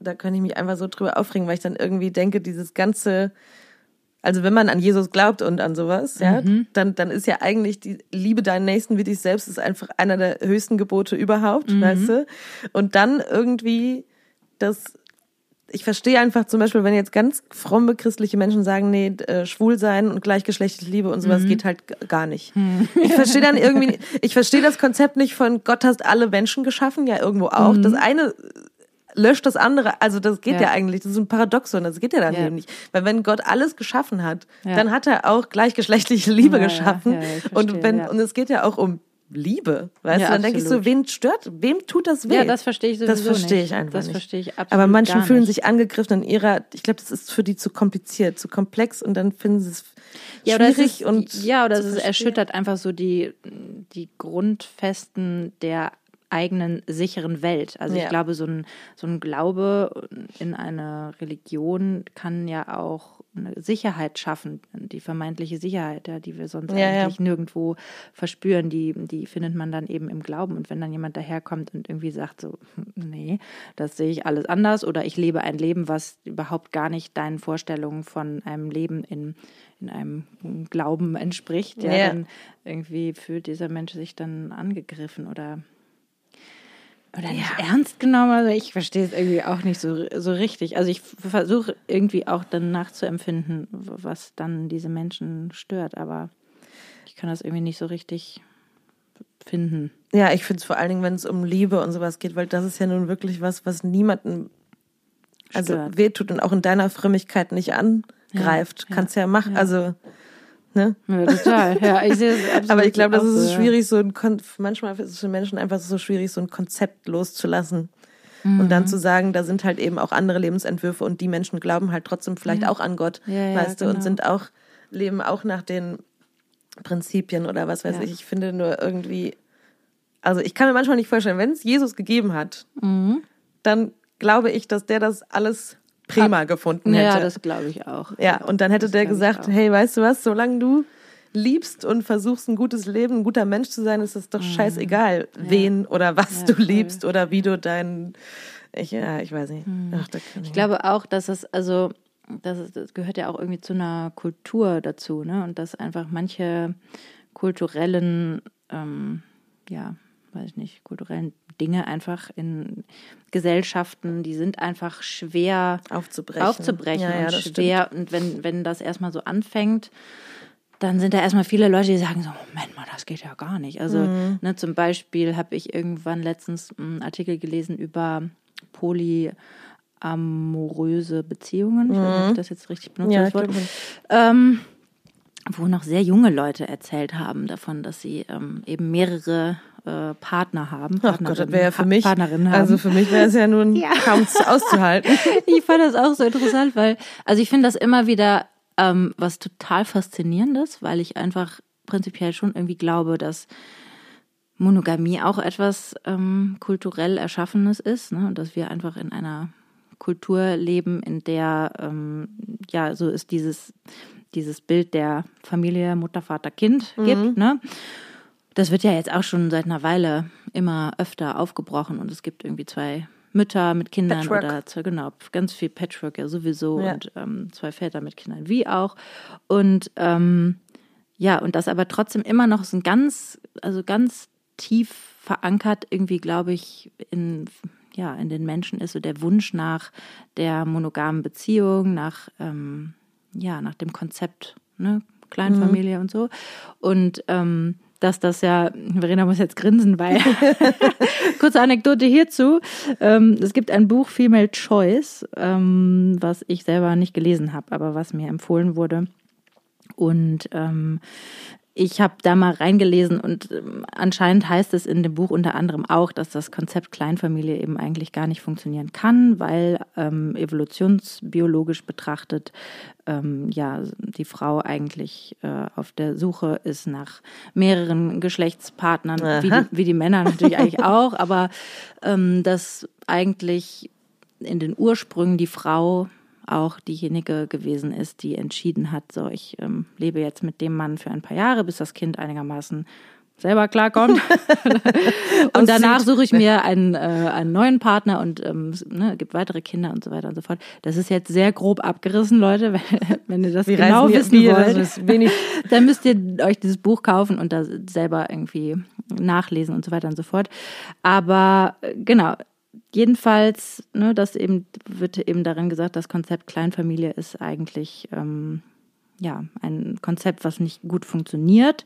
da könnte ich mich einfach so drüber aufregen, weil ich dann irgendwie denke, dieses ganze also wenn man an Jesus glaubt und an sowas, ja, mhm. dann, dann ist ja eigentlich die Liebe deinen Nächsten wie dich selbst ist einfach einer der höchsten Gebote überhaupt, mhm. weißt du? Und dann irgendwie das, ich verstehe einfach zum Beispiel, wenn jetzt ganz fromme christliche Menschen sagen, nee, äh, schwul sein und gleichgeschlechtliche Liebe und sowas mhm. geht halt gar nicht. Mhm. Ich verstehe dann irgendwie, ich verstehe das Konzept nicht von Gott hast alle Menschen geschaffen, ja irgendwo auch. Mhm. Das eine löscht das andere. Also das geht ja, ja eigentlich, das ist ein Paradoxon, das geht ja dann ja. eben nicht. Weil wenn Gott alles geschaffen hat, ja. dann hat er auch gleichgeschlechtliche Liebe geschaffen. Verstehe, und wenn und es geht ja auch um Liebe, weißt du? Dann denke ich so, wen stört, wem tut das weh? Ja, das verstehe ich sowieso Das verstehe ich einfach das nicht. verstehe ich absolut Aber manchen fühlen sich angegriffen in ihrer, ich glaube, das ist für die zu kompliziert, zu komplex und dann finden sie es ja, schwierig ist, und ja, oder es erschüttert einfach so die die Grundfesten der eigenen sicheren Welt. Also ja. ich glaube, so ein, so ein Glaube in eine Religion kann ja auch eine Sicherheit schaffen, die vermeintliche Sicherheit, ja, die wir sonst ja, eigentlich ja. nirgendwo verspüren, die, die findet man dann eben im Glauben. Und wenn dann jemand daherkommt und irgendwie sagt so, nee, das sehe ich alles anders oder ich lebe ein Leben, was überhaupt gar nicht deinen Vorstellungen von einem Leben in, in einem Glauben entspricht, ja, dann irgendwie fühlt dieser Mensch sich dann angegriffen oder oder nicht ja. ernst genommen. Also ich verstehe es irgendwie auch nicht so, so richtig. Also ich versuche irgendwie auch dann nachzuempfinden, was dann diese Menschen stört, aber ich kann das irgendwie nicht so richtig finden. Ja, ich finde es vor allen Dingen, wenn es um Liebe und sowas geht, weil das ist ja nun wirklich was, was niemanden also wehtut und auch in deiner Frömmigkeit nicht angreift. Ja, Kannst ja, ja machen. Also Ne? Ja, total. Ja, ich sehe es Aber ich glaube, das ist so, schwierig, so ein Kon manchmal ist es für Menschen einfach so schwierig, so ein Konzept loszulassen. Mhm. Und dann mhm. zu sagen, da sind halt eben auch andere Lebensentwürfe und die Menschen glauben halt trotzdem vielleicht ja. auch an Gott, ja, weißt du, genau. und sind auch, leben auch nach den Prinzipien oder was weiß ich. Ich finde nur irgendwie, also ich kann mir manchmal nicht vorstellen, wenn es Jesus gegeben hat, mhm. dann glaube ich, dass der das alles prima gefunden hätte. Ja, das glaube ich auch. Ja, und dann hätte das der gesagt, hey, weißt du was, solange du liebst und versuchst ein gutes Leben, ein guter Mensch zu sein, ist es doch mhm. scheißegal, ja. wen oder was ja, du voll. liebst oder wie du dein ich, ja, ich weiß nicht. Mhm. Ach, ich glaube auch, dass es also das, ist, das gehört ja auch irgendwie zu einer Kultur dazu, ne? Und dass einfach manche kulturellen ähm, ja, weiß ich nicht, kulturellen Dinge einfach in Gesellschaften, die sind einfach schwer aufzubrechen. aufzubrechen ja, ja, und schwer. Stimmt. Und wenn, wenn das erstmal so anfängt, dann sind da erstmal viele Leute, die sagen so, Moment mal, das geht ja gar nicht. Also mhm. ne, zum Beispiel habe ich irgendwann letztens einen Artikel gelesen über polyamoröse Beziehungen. Ich mhm. weiß nicht, ob ich mhm. das jetzt richtig benutze. Ja, ähm, wo noch sehr junge Leute erzählt haben davon, dass sie ähm, eben mehrere äh, Partner haben. Ach Gott, das wäre ja für mich, also für mich wäre es ja nun ja. kaum auszuhalten. ich fand das auch so interessant, weil, also ich finde das immer wieder ähm, was total faszinierend ist, weil ich einfach prinzipiell schon irgendwie glaube, dass Monogamie auch etwas ähm, kulturell Erschaffenes ist ne? und dass wir einfach in einer Kultur leben, in der ähm, ja so ist dieses, dieses Bild der Familie Mutter, Vater, Kind mhm. gibt. Ne? Das wird ja jetzt auch schon seit einer Weile immer öfter aufgebrochen und es gibt irgendwie zwei Mütter mit Kindern Patchwork. oder zwei, genau, ganz viel Patchwork ja sowieso ja. und ähm, zwei Väter mit Kindern wie auch. Und ähm, ja, und das aber trotzdem immer noch so ein ganz, also ganz tief verankert, irgendwie, glaube ich, in, ja, in den Menschen ist so der Wunsch nach der monogamen Beziehung, nach, ähm, ja, nach dem Konzept, ne, Kleinfamilie mhm. und so. Und ähm, dass das ja, Verena muss jetzt grinsen, weil, kurze Anekdote hierzu, ähm, es gibt ein Buch Female Choice, ähm, was ich selber nicht gelesen habe, aber was mir empfohlen wurde. Und ähm, ich habe da mal reingelesen und ähm, anscheinend heißt es in dem Buch unter anderem auch, dass das Konzept Kleinfamilie eben eigentlich gar nicht funktionieren kann, weil ähm, evolutionsbiologisch betrachtet ähm, ja die Frau eigentlich äh, auf der Suche ist nach mehreren Geschlechtspartnern, wie die, wie die, Männer natürlich eigentlich auch, aber ähm, dass eigentlich in den Ursprüngen die Frau auch diejenige gewesen ist, die entschieden hat, so ich ähm, lebe jetzt mit dem Mann für ein paar Jahre, bis das Kind einigermaßen selber klarkommt. und danach suche ich mir einen, äh, einen neuen Partner und ähm, ne, gibt weitere Kinder und so weiter und so fort. Das ist jetzt sehr grob abgerissen, Leute. Wenn, wenn ihr das Wir genau wissen wollt, dann müsst ihr euch dieses Buch kaufen und da selber irgendwie nachlesen und so weiter und so fort. Aber äh, genau, jedenfalls, ne, das eben wird eben darin gesagt, das Konzept Kleinfamilie ist eigentlich ähm, ja ein Konzept, was nicht gut funktioniert.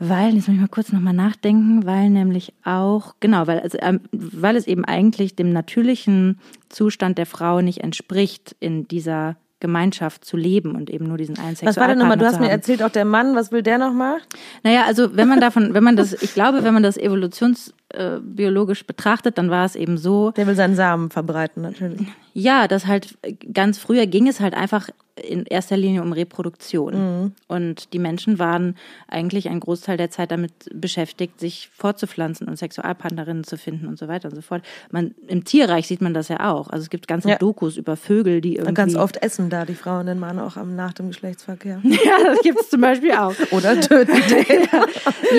Weil, jetzt muss ich mal kurz nochmal nachdenken, weil nämlich auch, genau, weil, also, ähm, weil es eben eigentlich dem natürlichen Zustand der Frau nicht entspricht, in dieser Gemeinschaft zu leben und eben nur diesen einen Was war denn nochmal? Du hast mir erzählt, auch der Mann, was will der nochmal? Naja, also wenn man davon, wenn man das, ich glaube, wenn man das evolutionsbiologisch betrachtet, dann war es eben so. Der will seinen Samen verbreiten, natürlich. Ja, das halt ganz früher ging es halt einfach in erster Linie um Reproduktion. Mhm. Und die Menschen waren eigentlich einen Großteil der Zeit damit beschäftigt, sich fortzupflanzen und Sexualpartnerinnen zu finden und so weiter und so fort. Man, Im Tierreich sieht man das ja auch. Also es gibt ganze ja. Dokus über Vögel, die irgendwie... Und ganz oft essen da die Frauen den Mann auch am, nach dem Geschlechtsverkehr. ja, das gibt es zum Beispiel auch. oder töten den.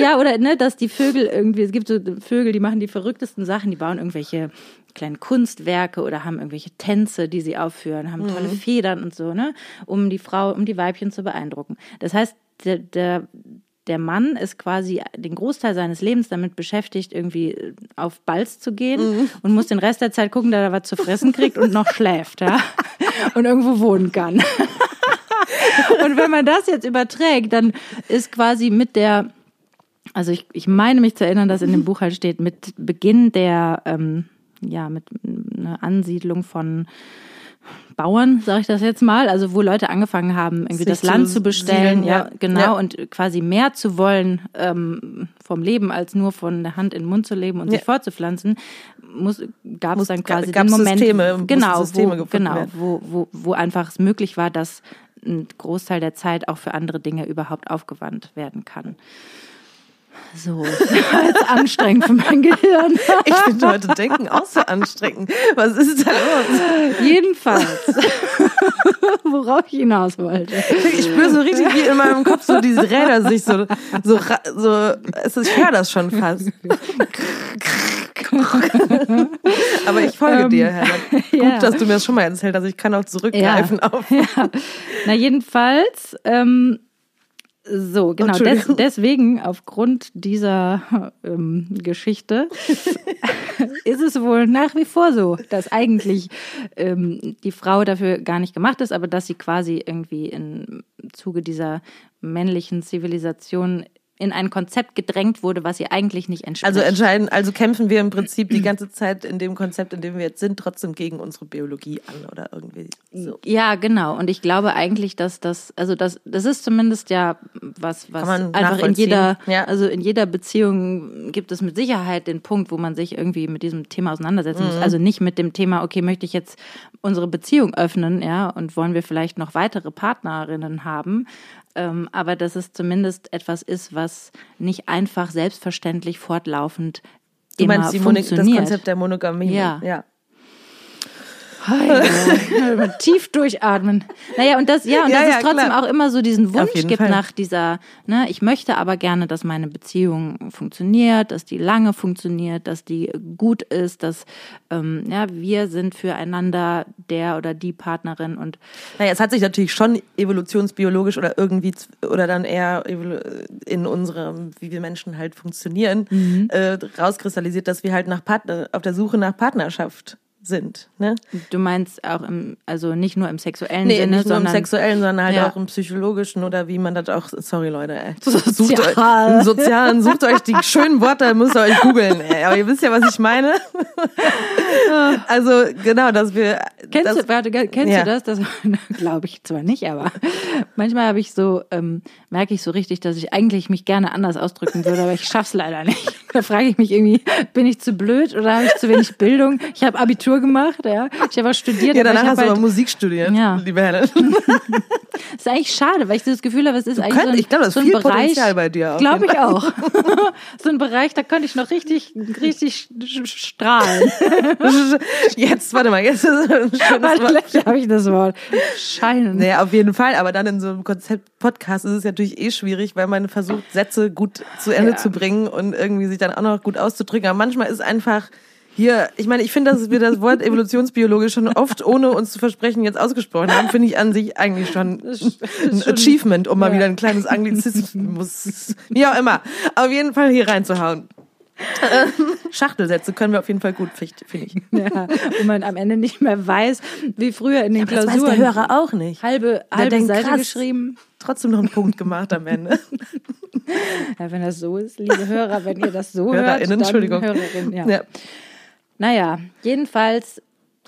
ja, oder ne, dass die Vögel irgendwie... Es gibt so Vögel, die machen die verrücktesten Sachen. Die bauen irgendwelche kleinen Kunstwerke oder haben irgendwelche Tänze, die sie aufführen, haben tolle mhm. Federn und so, ne, um die Frau, um die Weibchen zu beeindrucken. Das heißt, der, der, der Mann ist quasi den Großteil seines Lebens damit beschäftigt, irgendwie auf Balz zu gehen mhm. und muss den Rest der Zeit gucken, dass er was zu fressen kriegt und noch schläft, ja, und irgendwo wohnen kann. und wenn man das jetzt überträgt, dann ist quasi mit der also ich, ich meine mich zu erinnern, dass in dem Buch halt steht, mit Beginn der ähm, ja, mit einer Ansiedlung von Bauern, sage ich das jetzt mal, also wo Leute angefangen haben, irgendwie das Land zu bestellen, ja, ja, genau, ja. und quasi mehr zu wollen ähm, vom Leben, als nur von der Hand in den Mund zu leben und ja. sich fortzupflanzen, gab es dann quasi den Moment, Systeme, genau, Systeme wo, genau, wo, wo, wo einfach es möglich war, dass ein Großteil der Zeit auch für andere Dinge überhaupt aufgewandt werden kann. So, das war jetzt anstrengend für mein Gehirn. Ich finde heute Denken auch so anstrengend. Was ist da los? Jedenfalls, worauf ich hinaus wollte. Ich spüre so richtig wie in meinem Kopf so diese Räder sich so, so, so ich höre das schon fast. Aber ich folge ähm, dir, Helen. Gut, ja. dass du mir das schon mal erzählt hast. Ich kann auch zurückgreifen ja. auf. Ja. Na, jedenfalls, ähm, so, genau. Des, deswegen, aufgrund dieser ähm, Geschichte, ist es wohl nach wie vor so, dass eigentlich ähm, die Frau dafür gar nicht gemacht ist, aber dass sie quasi irgendwie im Zuge dieser männlichen Zivilisation in ein Konzept gedrängt wurde, was ihr eigentlich nicht entspricht. Also entscheiden, also kämpfen wir im Prinzip die ganze Zeit in dem Konzept, in dem wir jetzt sind, trotzdem gegen unsere Biologie an oder irgendwie so. Ja, genau. Und ich glaube eigentlich, dass das, also das, das ist zumindest ja was, was einfach in jeder, ja. also in jeder Beziehung gibt es mit Sicherheit den Punkt, wo man sich irgendwie mit diesem Thema auseinandersetzen mhm. muss. Also nicht mit dem Thema, okay, möchte ich jetzt unsere Beziehung öffnen, ja, und wollen wir vielleicht noch weitere Partnerinnen haben, ähm, aber dass es zumindest etwas ist, was nicht einfach selbstverständlich fortlaufend du immer meinst die funktioniert. das Konzept der Monogamie? Ja. ja. Tief durchatmen. Naja, und das, ja, und ja, dass ja, es trotzdem klar. auch immer so diesen Wunsch gibt Fall. nach dieser, ne, ich möchte aber gerne, dass meine Beziehung funktioniert, dass die lange funktioniert, dass die gut ist, dass, ähm, ja, wir sind füreinander der oder die Partnerin und. Naja, es hat sich natürlich schon evolutionsbiologisch oder irgendwie, oder dann eher in unserem, wie wir Menschen halt funktionieren, mhm. äh, rauskristallisiert, dass wir halt nach Partner, auf der Suche nach Partnerschaft sind. Ne? Du meinst auch im, also nicht nur im sexuellen nee, Sinne, nicht nur sondern im sexuellen, sondern halt ja. auch im psychologischen oder wie man das auch, sorry Leute, ey. Sucht euch, im Sozialen, sucht euch die schönen Worte, müsst ihr euch googeln, ey. Aber ihr wisst ja, was ich meine. also, genau, dass wir. Kennst das, du, warte, kennst ja. du das? Das glaube ich zwar nicht, aber manchmal habe ich so, ähm, merke ich so richtig, dass ich eigentlich mich gerne anders ausdrücken würde, aber ich schaff's leider nicht. Da frage ich mich irgendwie, bin ich zu blöd oder habe ich zu wenig Bildung? Ich habe Abitur Abitur gemacht, ja. Ich habe auch studiert. Ja, danach hast du halt, aber Musik studiert, ja. liebe Helen. das ist eigentlich schade, weil ich das Gefühl habe, es ist du eigentlich könnt, so ein, ich glaube, das so viel Bereich, Potenzial bei dir. Glaube ich auch. so ein Bereich, da könnte ich noch richtig, richtig strahlen. jetzt, warte mal, jetzt ist ein schönes Wort. habe ich das Wort. Scheinen. Naja, auf jeden Fall, aber dann in so einem Konzept-Podcast ist es natürlich eh schwierig, weil man versucht, Sätze gut zu Ende ja. zu bringen und irgendwie sich dann auch noch gut auszudrücken. Aber manchmal ist einfach hier, ich meine, ich finde, dass wir das Wort evolutionsbiologisch schon oft, ohne uns zu versprechen, jetzt ausgesprochen haben, finde ich an sich eigentlich schon ein Achievement, um mal wieder ein kleines Anglizismus, wie auch immer, auf jeden Fall hier reinzuhauen. Schachtelsätze können wir auf jeden Fall gut, finde ich. Ja, wo man am Ende nicht mehr weiß, wie früher in den ja, Klausuren. Das weiß der Hörer auch nicht. Halbe, halbe denkt, Seite krass, geschrieben. Trotzdem noch einen Punkt gemacht am Ende. Ja, wenn das so ist, liebe Hörer, wenn ihr das so hört, dann Entschuldigung. Hörerin, ja. ja. Naja, jedenfalls.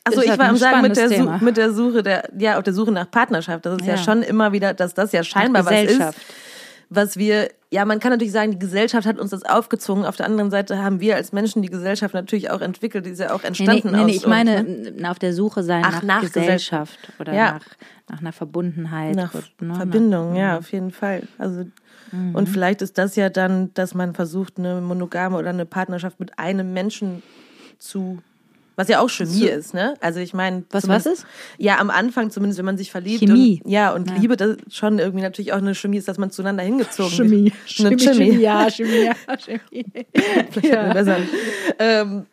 Also ich war am Sagen mit der, mit der Suche der, ja, auf der Suche nach Partnerschaft. Das ist ja, ja schon immer wieder, dass das ja scheinbar was ist, was wir, ja, man kann natürlich sagen, die Gesellschaft hat uns das aufgezwungen. Auf der anderen Seite haben wir als Menschen die Gesellschaft natürlich auch entwickelt, die ist ja auch entstanden. Nee, nee, nee, ich meine, ne? auf der Suche sein Ach, nach, nach, Gesellschaft oder ja. nach, nach einer Verbundenheit. Nach und, ne, Verbindung, nach, ja, auf jeden Fall. Also mhm. und vielleicht ist das ja dann, dass man versucht, eine monogame oder eine Partnerschaft mit einem Menschen zu was ja auch Chemie ist, ne? Also ich meine, was was ist? Ja, am Anfang zumindest, wenn man sich verliebt. Chemie. Und, ja, und ja. Liebe, das schon irgendwie natürlich auch eine Chemie ist, dass man zueinander hingezogen Chemie. wird. Chemie. Chemie. Chemie. Ja, Chemie. Ja, Chemie. ja. besser. Ähm,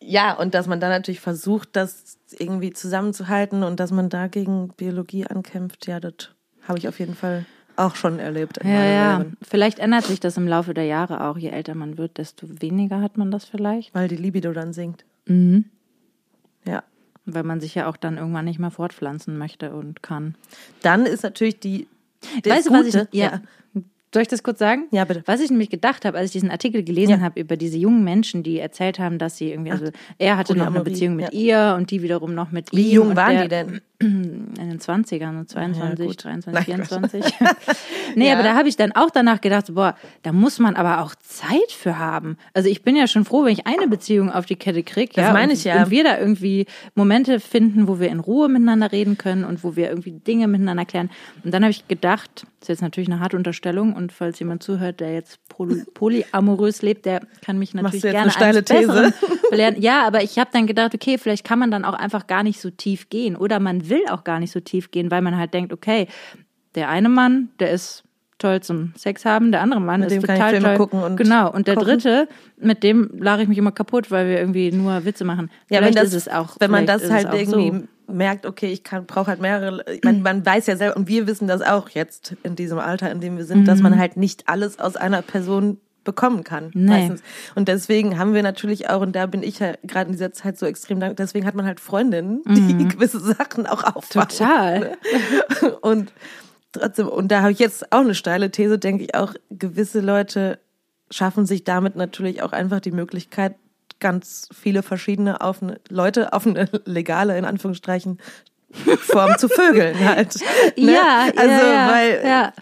ja, und dass man dann natürlich versucht, das irgendwie zusammenzuhalten und dass man dagegen Biologie ankämpft, ja, das habe ich auf jeden Fall auch schon erlebt. ja, ja. Leben. Vielleicht ändert sich das im Laufe der Jahre auch. Je älter man wird, desto weniger hat man das vielleicht. Weil die Libido dann sinkt. Mhm. Ja. Weil man sich ja auch dann irgendwann nicht mehr fortpflanzen möchte und kann. Dann ist natürlich die. Weißt du, was ich. Ja. ja. Soll ich das kurz sagen? Ja, bitte. Was ich nämlich gedacht habe, als ich diesen Artikel gelesen ja. habe über diese jungen Menschen, die erzählt haben, dass sie irgendwie, also er hatte noch eine Beziehung mit ja. ihr und die wiederum noch mit Wie ihm. Wie jung waren der, die denn? In den 20ern, 22, ja, 23, Nein, 24. nee, aber da habe ich dann auch danach gedacht, boah, da muss man aber auch Zeit für haben. Also ich bin ja schon froh, wenn ich eine Beziehung auf die Kette kriege. Das ja, meine ich ja. Und wir da irgendwie Momente finden, wo wir in Ruhe miteinander reden können und wo wir irgendwie Dinge miteinander klären. Und dann habe ich gedacht, das ist jetzt natürlich eine harte Unterstellung und falls jemand zuhört, der jetzt poly polyamorös lebt, der kann mich natürlich gerne eine steile These. belehren. Ja, aber ich habe dann gedacht, okay, vielleicht kann man dann auch einfach gar nicht so tief gehen oder man will auch gar nicht so tief gehen, weil man halt denkt, okay, der eine Mann, der ist toll zum Sex haben, der andere Mann mit ist total toll. Gucken und genau, und der kochen. dritte, mit dem lache ich mich immer kaputt, weil wir irgendwie nur Witze machen. Ja, vielleicht wenn das, ist es auch. Wenn man das halt irgendwie so. Merkt, okay, ich kann brauche halt mehrere, ich meine, man weiß ja selber und wir wissen das auch jetzt in diesem Alter, in dem wir sind, mhm. dass man halt nicht alles aus einer Person bekommen kann. Nee. Meistens. Und deswegen haben wir natürlich auch, und da bin ich ja gerade in dieser Zeit so extrem dankbar, deswegen hat man halt Freundinnen, die mhm. gewisse Sachen auch aufbauen. Total. Und trotzdem, und da habe ich jetzt auch eine steile These, denke ich auch, gewisse Leute schaffen sich damit natürlich auch einfach die Möglichkeit, ganz viele verschiedene auf eine, Leute auf eine legale, in Anführungsstrichen, Form zu vögeln halt. Ne? Ja, also ja, ja, weil ja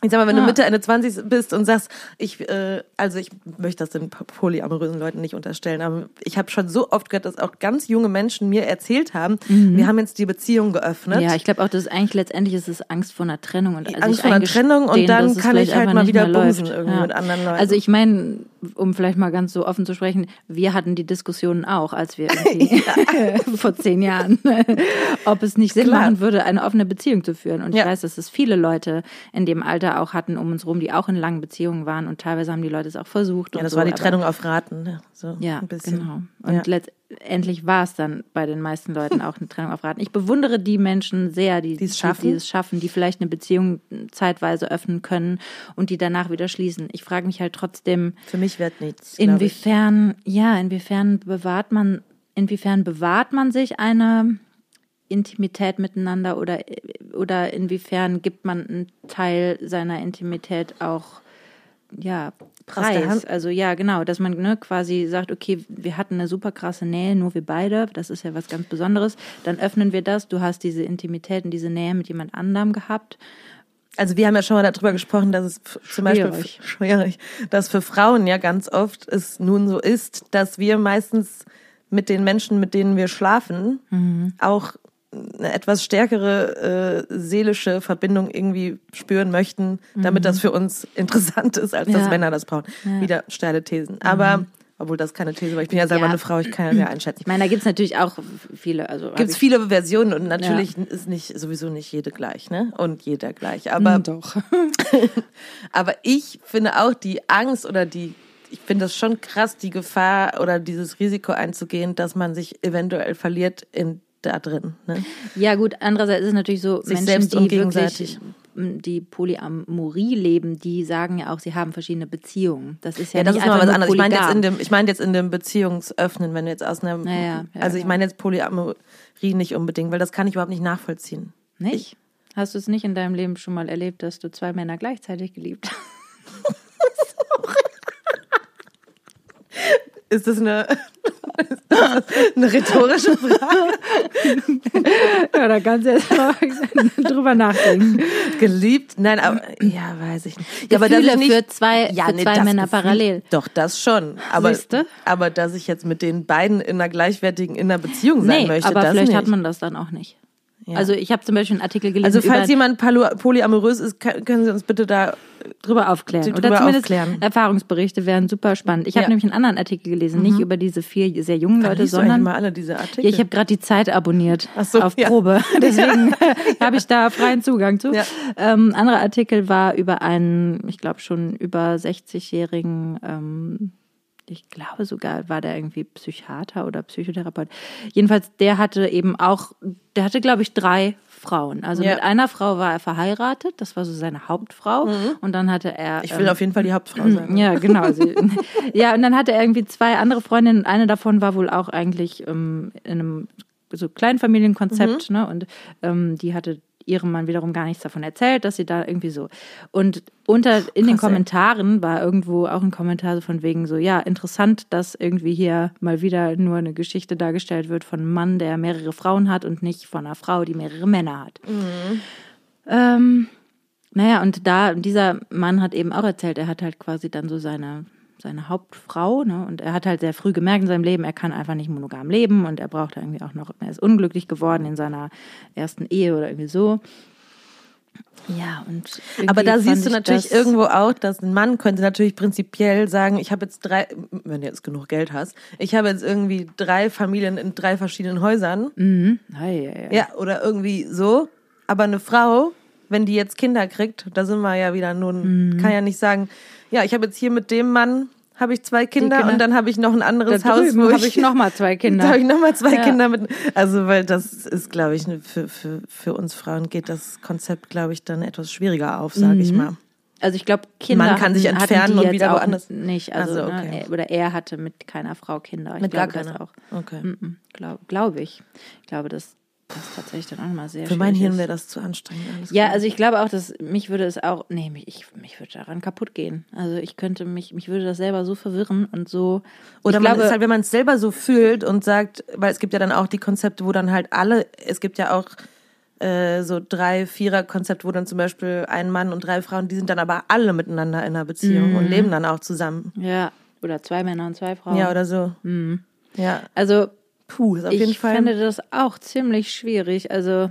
ich sag mal, wenn ja. du Mitte, Ende 20 bist und sagst, ich, äh, also ich möchte das den polyamorösen Leuten nicht unterstellen, aber ich habe schon so oft gehört, dass auch ganz junge Menschen mir erzählt haben, mhm. wir haben jetzt die Beziehung geöffnet. Ja, ich glaube auch, dass es eigentlich letztendlich ist es Angst vor einer Trennung und also Angst vor einer Trennung und dann kann ich halt mal wieder bumsen irgendwie ja. mit anderen Leuten. Also ich meine, um vielleicht mal ganz so offen zu sprechen, wir hatten die Diskussionen auch, als wir vor zehn Jahren, ob es nicht Sinn Klar. machen würde, eine offene Beziehung zu führen. Und ich weiß, dass es viele Leute in dem Alter Leute auch hatten um uns rum, die auch in langen Beziehungen waren und teilweise haben die Leute es auch versucht. Ja, das so, war die Trennung auf Raten. Ne? So ja, genau. Und ja. letztendlich war es dann bei den meisten Leuten auch eine Trennung auf Raten. Ich bewundere die Menschen sehr, die, die, schaffen. die, die es schaffen, die vielleicht eine Beziehung zeitweise öffnen können und die danach wieder schließen. Ich frage mich halt trotzdem. Für mich wird nichts. Inwiefern, ja, inwiefern bewahrt man, inwiefern bewahrt man sich eine Intimität miteinander oder, oder inwiefern gibt man einen Teil seiner Intimität auch ja, Preis. Also ja, genau, dass man ne, quasi sagt, okay, wir hatten eine super krasse Nähe, nur wir beide, das ist ja was ganz Besonderes. Dann öffnen wir das, du hast diese Intimität und diese Nähe mit jemand anderem gehabt. Also wir haben ja schon mal darüber gesprochen, dass es zum schwierig. Beispiel schwierig, dass für Frauen ja ganz oft es nun so ist, dass wir meistens mit den Menschen, mit denen wir schlafen, mhm. auch eine etwas stärkere äh, seelische Verbindung irgendwie spüren möchten, damit mhm. das für uns interessant ist, als ja. dass Männer das brauchen. Ja. Wieder steile Thesen. Aber mhm. Obwohl das keine These war. Ich bin ja selber ja. eine Frau, ich kann ja sehr einschätzen. Ich meine, da gibt es natürlich auch viele. Also gibt es viele Versionen und natürlich ja. ist nicht sowieso nicht jede gleich, ne? Und jeder gleich. Aber mm, doch. aber ich finde auch die Angst oder die, ich finde das schon krass, die Gefahr oder dieses Risiko einzugehen, dass man sich eventuell verliert in da drin. Ne? Ja, gut, andererseits ist es natürlich so, Sich Menschen, die wirklich die Polyamorie leben, die sagen ja auch, sie haben verschiedene Beziehungen. Das ist ja, ja das ist mal was anderes. Ich meine jetzt in dem, ich meine jetzt in dem Beziehungsöffnen, wenn du jetzt aus einer, ja, ja, also ich meine jetzt Polyamorie nicht unbedingt, weil das kann ich überhaupt nicht nachvollziehen. Nicht? Ich, Hast du es nicht in deinem Leben schon mal erlebt, dass du zwei Männer gleichzeitig geliebt hast? ist das eine eine rhetorische Frage. ja, da kannst du jetzt mal drüber nachdenken. Geliebt? Nein, aber ja, weiß ich nicht. Ja, aber Gefühle nicht, für zwei, ja, für nee, zwei Männer Gefühl, parallel. Doch, das schon. Aber, Siehste? aber dass ich jetzt mit den beiden in einer gleichwertigen in einer Beziehung sein nee, möchte, aber das vielleicht nicht. hat man das dann auch nicht. Ja. Also ich habe zum Beispiel einen Artikel gelesen. Also falls jemand polyamorös ist, können Sie uns bitte da drüber aufklären. Drüber Oder zumindest aufklären. Erfahrungsberichte wären super spannend. Ich habe ja. nämlich einen anderen Artikel gelesen, mhm. nicht über diese vier sehr jungen Leute, sondern mal alle diese Artikel. Ja, ich habe gerade die Zeit abonniert so, auf ja. Probe, deswegen habe ich da freien Zugang zu. Ja. Ähm, anderer Artikel war über einen, ich glaube schon über 60-jährigen ähm, ich glaube sogar, war der irgendwie Psychiater oder Psychotherapeut. Jedenfalls, der hatte eben auch, der hatte, glaube ich, drei Frauen. Also ja. mit einer Frau war er verheiratet, das war so seine Hauptfrau. Mhm. Und dann hatte er. Ich will ähm, auf jeden Fall die Hauptfrau sein. Ja, genau. Also, ja, und dann hatte er irgendwie zwei andere Freundinnen und eine davon war wohl auch eigentlich ähm, in einem so Kleinfamilienkonzept, mhm. ne? Und ähm, die hatte ihrem Mann wiederum gar nichts davon erzählt, dass sie da irgendwie so. Und unter in den Kommentaren war irgendwo auch ein Kommentar so von wegen so, ja, interessant, dass irgendwie hier mal wieder nur eine Geschichte dargestellt wird von einem Mann, der mehrere Frauen hat und nicht von einer Frau, die mehrere Männer hat. Mhm. Ähm, naja, und da, dieser Mann hat eben auch erzählt, er hat halt quasi dann so seine seine Hauptfrau, ne? Und er hat halt sehr früh gemerkt in seinem Leben, er kann einfach nicht monogam leben und er braucht irgendwie auch noch, er ist unglücklich geworden in seiner ersten Ehe oder irgendwie so. Ja, und aber da siehst du natürlich irgendwo auch, dass ein Mann könnte natürlich prinzipiell sagen, ich habe jetzt drei, wenn du jetzt genug Geld hast, ich habe jetzt irgendwie drei Familien in drei verschiedenen Häusern. Mhm. Hey, ja, ja. ja, oder irgendwie so. Aber eine Frau, wenn die jetzt Kinder kriegt, da sind wir ja wieder nun, mhm. kann ja nicht sagen, ja, ich habe jetzt hier mit dem Mann habe ich zwei Kinder, Kinder, und dann habe ich noch ein anderes da Haus, wo habe ich noch mal zwei Kinder. Da habe ich noch mal zwei ja. Kinder mit. Also weil das ist, glaube ich, für, für, für uns Frauen geht das Konzept, glaube ich, dann etwas schwieriger auf, sage mhm. ich mal. Also ich glaube, Kinder Man kann sich entfernen und wieder woanders. Nicht, also, also okay. ne, oder er hatte mit keiner Frau Kinder. Ich mit gar keiner. auch. Okay. Mm -mm, glaube glaub ich. Ich glaube, das was tatsächlich dann auch mal sehr Für mein Hirn wäre das zu anstrengend. ja, klar. also ich glaube auch, dass mich würde es auch, nee, mich, ich, mich würde daran kaputt gehen. Also ich könnte mich, mich würde das selber so verwirren und so. Oder man glaube, ist halt, wenn man es selber so fühlt und sagt, weil es gibt ja dann auch die Konzepte, wo dann halt alle, es gibt ja auch äh, so drei, vierer Konzept, wo dann zum Beispiel ein Mann und drei Frauen, die sind dann aber alle miteinander in einer Beziehung mhm. und leben dann auch zusammen. Ja, oder zwei Männer und zwei Frauen. Ja, oder so. Mhm. Ja. Also Puh, ist auf jeden Fall. Ich finde das auch ziemlich schwierig. Also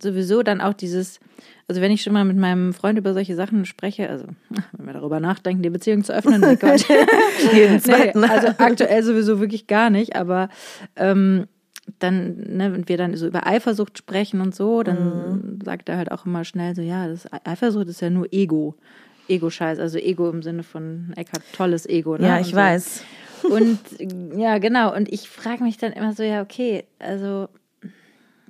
sowieso dann auch dieses, also wenn ich schon mal mit meinem Freund über solche Sachen spreche, also wenn wir darüber nachdenken, die Beziehung zu öffnen, oh Gott. Jeden zweiten. Nee, also aktuell sowieso wirklich gar nicht, aber ähm, dann, ne, wenn wir dann so über Eifersucht sprechen und so, dann mhm. sagt er halt auch immer schnell so, ja, das Eifersucht ist ja nur Ego. Ego-Scheiß, also Ego im Sinne von Eckhart tolles Ego. Ne? Ja, ich so. weiß. Und ja, genau. Und ich frage mich dann immer so, ja, okay, also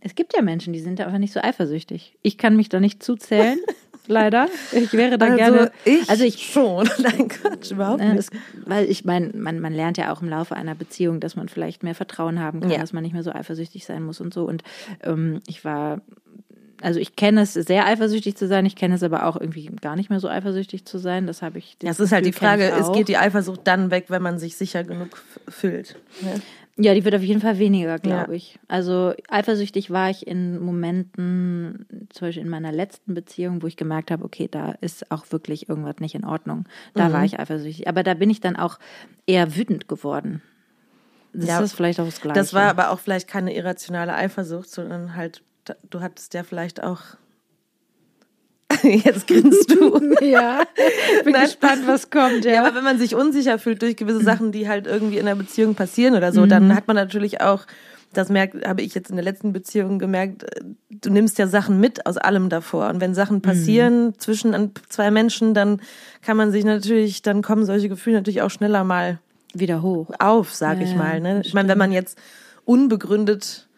es gibt ja Menschen, die sind einfach nicht so eifersüchtig. Ich kann mich da nicht zuzählen, leider. Ich wäre da also gerne. Ich also ich schon. Nein, Quatsch, überhaupt nicht. Das, weil ich meine, man, man lernt ja auch im Laufe einer Beziehung, dass man vielleicht mehr Vertrauen haben kann, ja. dass man nicht mehr so eifersüchtig sein muss und so. Und ähm, ich war also ich kenne es sehr eifersüchtig zu sein, ich kenne es aber auch irgendwie gar nicht mehr so eifersüchtig zu sein. Das habe ich. Das, das ist halt die Frage, es geht die Eifersucht dann weg, wenn man sich sicher genug fühlt. Ja, ja die wird auf jeden Fall weniger, glaube ja. ich. Also eifersüchtig war ich in Momenten, zum Beispiel in meiner letzten Beziehung, wo ich gemerkt habe, okay, da ist auch wirklich irgendwas nicht in Ordnung. Da mhm. war ich eifersüchtig. Aber da bin ich dann auch eher wütend geworden. Das ja, ist vielleicht auch das Gleiche. Das war aber auch vielleicht keine irrationale Eifersucht, sondern halt du hattest ja vielleicht auch. Jetzt grinst du. ja, bin Nein. gespannt, was kommt. Ja. ja, aber wenn man sich unsicher fühlt durch gewisse Sachen, die halt irgendwie in der Beziehung passieren oder so, mhm. dann hat man natürlich auch, das merkt, habe ich jetzt in der letzten Beziehung gemerkt, du nimmst ja Sachen mit aus allem davor. Und wenn Sachen passieren mhm. zwischen zwei Menschen, dann kann man sich natürlich, dann kommen solche Gefühle natürlich auch schneller mal wieder hoch auf, sag ja, ich mal. Ne? Ich meine, wenn man jetzt unbegründet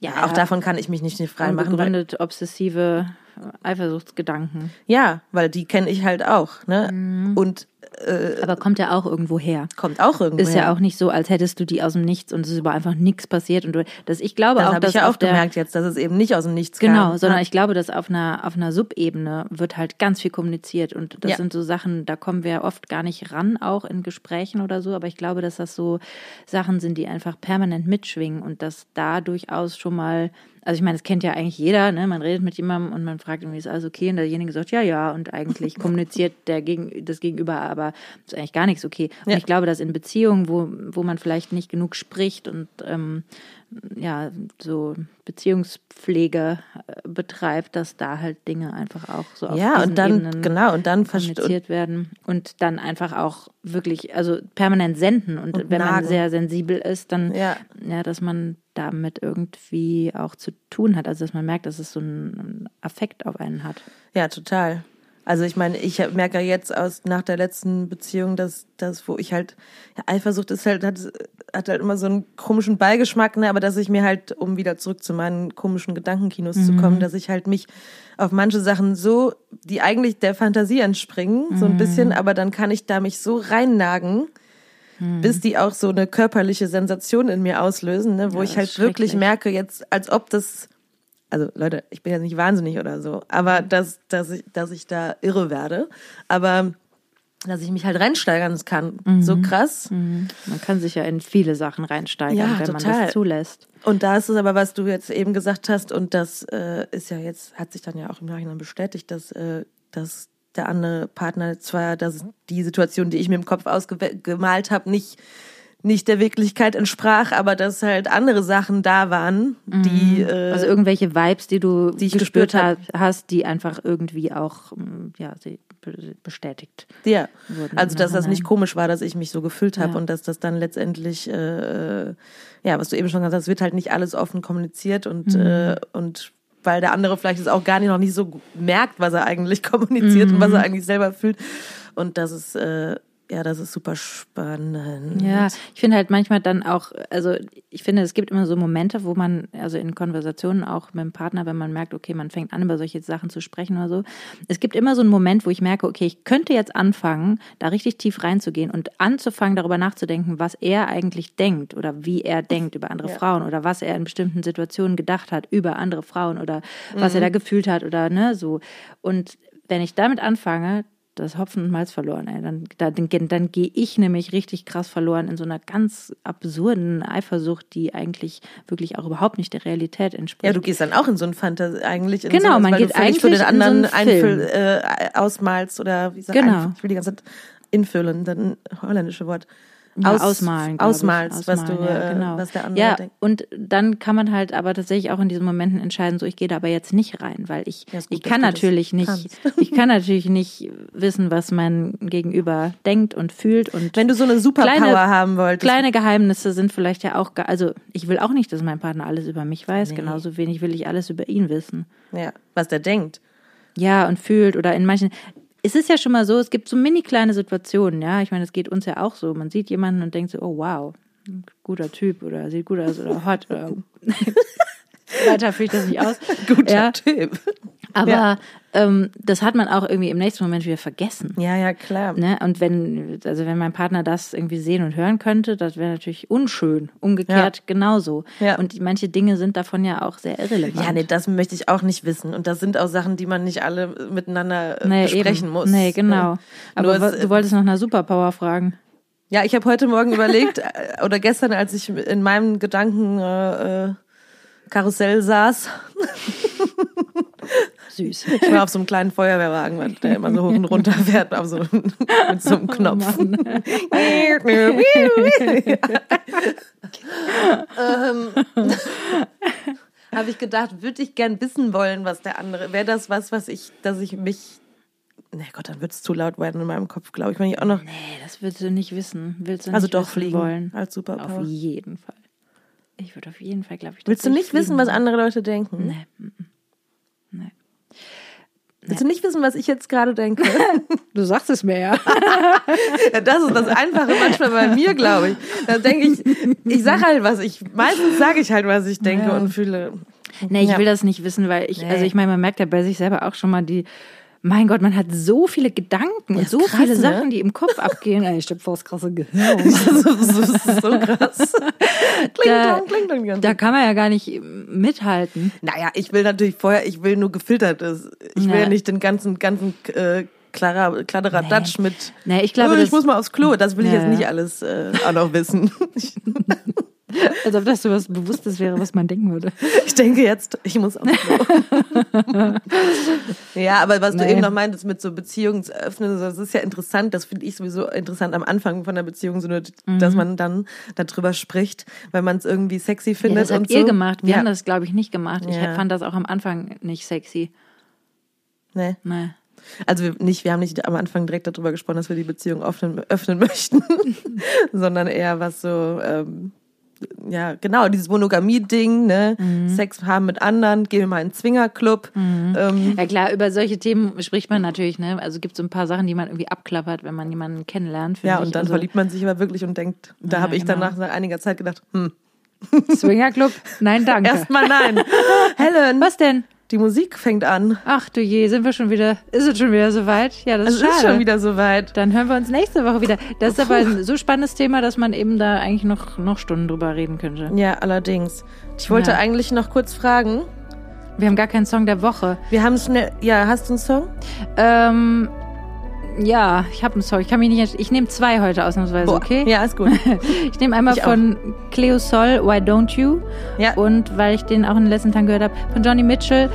ja, auch davon kann ich mich nicht frei machen. Begründet obsessive Eifersuchtsgedanken. Ja, weil die kenne ich halt auch. Ne? Mhm. Und äh, Aber kommt ja auch irgendwo her. Kommt auch irgendwo Ist her. ja auch nicht so, als hättest du die aus dem Nichts und es ist über einfach nichts passiert. Und du, das, ich glaube das auch, dass ich ja auch gemerkt jetzt, dass es eben nicht aus dem Nichts genau, kam. Genau, sondern ich glaube, dass auf einer, auf einer Subebene wird halt ganz viel kommuniziert. Und das ja. sind so Sachen, da kommen wir oft gar nicht ran, auch in Gesprächen oder so. Aber ich glaube, dass das so Sachen sind, die einfach permanent mitschwingen und dass da durchaus schon mal also ich meine, das kennt ja eigentlich jeder, ne? Man redet mit jemandem und man fragt, irgendwie, ist alles okay? Und derjenige sagt, ja, ja, und eigentlich kommuniziert der Gegen, das Gegenüber, aber ist eigentlich gar nichts okay. Und ja. ich glaube, dass in Beziehungen, wo, wo man vielleicht nicht genug spricht und ähm, ja, so Beziehungspflege äh, betreibt, dass da halt Dinge einfach auch so auf ja, und dann, Ebenen genau, und dann kommuniziert werden und dann einfach auch wirklich, also permanent senden und, und wenn nagen. man sehr sensibel ist, dann, ja. ja, dass man damit irgendwie auch zu tun hat, also dass man merkt, dass es so einen Affekt auf einen hat. Ja, total. Also ich meine, ich merke jetzt aus nach der letzten Beziehung, dass das, wo ich halt ja, Eifersucht ist halt hat, hat halt immer so einen komischen Beigeschmack, ne, aber dass ich mir halt um wieder zurück zu meinen komischen Gedankenkinos mhm. zu kommen, dass ich halt mich auf manche Sachen so, die eigentlich der Fantasie entspringen, mhm. so ein mhm. bisschen, aber dann kann ich da mich so reinnagen, mhm. bis die auch so eine körperliche Sensation in mir auslösen, ne, wo ja, ich halt wirklich merke jetzt, als ob das also Leute, ich bin ja nicht wahnsinnig oder so, aber dass, dass, ich, dass ich da irre werde. Aber dass ich mich halt reinsteigern kann. Mhm. So krass. Mhm. Man kann sich ja in viele Sachen reinsteigern, ja, wenn total. man das zulässt. Und da ist es aber, was du jetzt eben gesagt hast, und das äh, ist ja jetzt, hat sich dann ja auch im Nachhinein bestätigt, dass, äh, dass der andere Partner zwar dass die Situation, die ich mir im Kopf ausgemalt habe, nicht nicht der Wirklichkeit entsprach, aber dass halt andere Sachen da waren, die mhm. äh, also irgendwelche Vibes, die du die ich gespürt, gespürt hast, die einfach irgendwie auch mm, ja sie bestätigt. Ja, also dass das nicht komisch war, dass ich mich so gefühlt habe ja. und dass das dann letztendlich äh, ja, was du eben schon gesagt hast, wird halt nicht alles offen kommuniziert und mhm. äh, und weil der andere vielleicht es auch gar nicht noch nicht so merkt, was er eigentlich kommuniziert mhm. und was er eigentlich selber fühlt und dass es äh, ja, das ist super spannend. Ja, ich finde halt manchmal dann auch, also ich finde, es gibt immer so Momente, wo man, also in Konversationen auch mit dem Partner, wenn man merkt, okay, man fängt an, über solche Sachen zu sprechen oder so. Es gibt immer so einen Moment, wo ich merke, okay, ich könnte jetzt anfangen, da richtig tief reinzugehen und anzufangen, darüber nachzudenken, was er eigentlich denkt oder wie er denkt über andere ja. Frauen oder was er in bestimmten Situationen gedacht hat über andere Frauen oder was mhm. er da gefühlt hat oder ne, so. Und wenn ich damit anfange, das Hopfen und Malz verloren. Ey. Dann, dann, dann gehe ich nämlich richtig krass verloren in so einer ganz absurden Eifersucht, die eigentlich wirklich auch überhaupt nicht der Realität entspricht. Ja, du gehst dann auch in so ein Fantasie eigentlich. In genau, so, man geht eigentlich für den anderen so Einfüll, äh, ausmalst oder wie sagt genau. ich will die ganze Zeit infüllen, dann holländische Wort ja, aus, ausmalen. Ausmalst, was du, ja, äh, genau. was der andere ja, denkt. Und dann kann man halt aber tatsächlich auch in diesen Momenten entscheiden, so ich gehe da aber jetzt nicht rein, weil ich, ja, gut, ich kann natürlich nicht, ich kann natürlich nicht wissen, was mein Gegenüber denkt und fühlt und wenn du so eine Superpower kleine, haben wolltest. Kleine Geheimnisse sind vielleicht ja auch, also ich will auch nicht, dass mein Partner alles über mich weiß, nee. genauso wenig will ich alles über ihn wissen. Ja, was der denkt. Ja, und fühlt oder in manchen, es ist ja schon mal so, es gibt so mini kleine Situationen, ja. Ich meine, es geht uns ja auch so. Man sieht jemanden und denkt so, oh wow, guter Typ oder sieht gut aus oder hot oder weiter fühlt das nicht aus. Guter ja. Typ. Aber ja. ähm, das hat man auch irgendwie im nächsten Moment wieder vergessen. Ja, ja, klar. Ne? Und wenn, also wenn mein Partner das irgendwie sehen und hören könnte, das wäre natürlich unschön. Umgekehrt ja. genauso. Ja. Und manche Dinge sind davon ja auch sehr irrelevant. Ja, nee, das möchte ich auch nicht wissen. Und das sind auch Sachen, die man nicht alle miteinander äh, nee, besprechen eben. muss. Nee, genau. Aber Nur du wolltest nach einer Superpower fragen. Ja, ich habe heute Morgen überlegt, äh, oder gestern, als ich in meinem Gedanken äh, äh Karussell saß. Süß. Ich war auf so einem kleinen Feuerwehrwagen, der immer so hoch und runter fährt, auf so, mit so einem oh Knopf. Oh ähm, Habe ich gedacht, würde ich gern wissen wollen, was der andere, wäre das was, was ich, dass ich mich Nee, Gott, dann wird es zu laut werden in meinem Kopf, glaube ich, wenn ich auch noch. Nee, das willst du nicht wissen. Willst du also nicht doch fliegen wollen. als Superpower. Auf jeden Fall. Ich würde auf jeden Fall, glaube ich. Willst du nicht wissen, was andere Leute denken? Nee. Willst du nicht wissen, was ich jetzt gerade denke? du sagst es mir ja. ja. Das ist das Einfache manchmal bei mir, glaube ich. Da denke ich, ich sage halt was ich, meistens sage ich halt, was ich denke ja. und fühle. Nee, ich ja. will das nicht wissen, weil ich, nee. also ich meine, man merkt ja bei sich selber auch schon mal die mein Gott, man hat so viele Gedanken und so krass, viele ne? Sachen, die im Kopf abgehen. Ich stehe vor das krasse Gehirn. das, ist so krass. da, kling, kling, kling. da kann man ja gar nicht mithalten. Naja, ich will natürlich vorher, ich will nur gefiltertes. Ich will ja nicht den ganzen, ganzen äh, Klara, Kladderadatsch nee. mit. Nee, ich glaube, oh, ich muss mal aufs Klo. Das will ich ja. jetzt nicht alles äh, auch noch wissen. Als ob das so was Bewusstes wäre, was man denken würde. Ich denke jetzt, ich muss Klo. ja, aber was nee. du eben noch meintest mit so Beziehungsöffnen, das ist ja interessant. Das finde ich sowieso interessant am Anfang von der Beziehung, so nur, mhm. dass man dann darüber spricht, weil man es irgendwie sexy findet. Ja, das habt und ihr so. gemacht. Wir ja. haben das, glaube ich, nicht gemacht. Ich ja. fand das auch am Anfang nicht sexy. Nee. Nee. Also wir, nicht, wir haben nicht am Anfang direkt darüber gesprochen, dass wir die Beziehung öffnen, öffnen möchten, sondern eher was so, ähm, ja, genau, dieses Monogamie-Ding, ne? Mhm. Sex haben mit anderen, gehen wir mal in einen Zwingerclub. Mhm. Ähm. Ja klar, über solche Themen spricht man natürlich, ne? Also gibt es so ein paar Sachen, die man irgendwie abklappert, wenn man jemanden kennenlernt. Ja, ich. und dann also, verliebt man sich aber wirklich und denkt, da ja, habe ich genau. dann nach einiger Zeit gedacht, hm. Swingerclub? Nein, danke. Erstmal nein. Helen. Was denn? Die Musik fängt an. Ach du je, sind wir schon wieder, ist es schon wieder soweit? Ja, das ist, ist schon wieder soweit. Dann hören wir uns nächste Woche wieder. Das ist Puh. aber ein so spannendes Thema, dass man eben da eigentlich noch, noch Stunden drüber reden könnte. Ja, allerdings. Ich wollte ja. eigentlich noch kurz fragen. Wir haben gar keinen Song der Woche. Wir haben schnell, ja, hast du einen Song? Ähm, ja, ich habe einen Song. Ich kann mich nicht. Ich nehme zwei heute ausnahmsweise, Boah. okay? Ja, ist gut. ich nehme einmal ich von auch. Cleo Sol, Why Don't You? Ja. Und weil ich den auch in den letzten Tagen gehört habe, von Johnny Mitchell,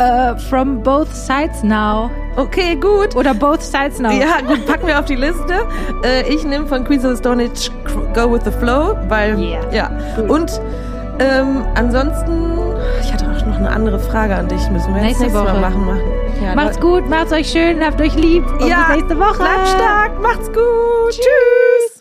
uh, From Both Sides Now. Okay, gut. Oder Both Sides Now. Ja, gut, packen wir auf die Liste. Äh, ich nehme von Queens of the Stone Age Go With The Flow, weil, yeah. ja. Gut. Und ähm, ansonsten, ich hatte auch noch eine andere Frage an dich. Müssen wir nächste, nächste Woche machen. machen. Ja, macht's gut, macht's euch schön, habt euch lieb. Und ja, bis nächste Woche. Bleibt stark, macht's gut. Tschüss.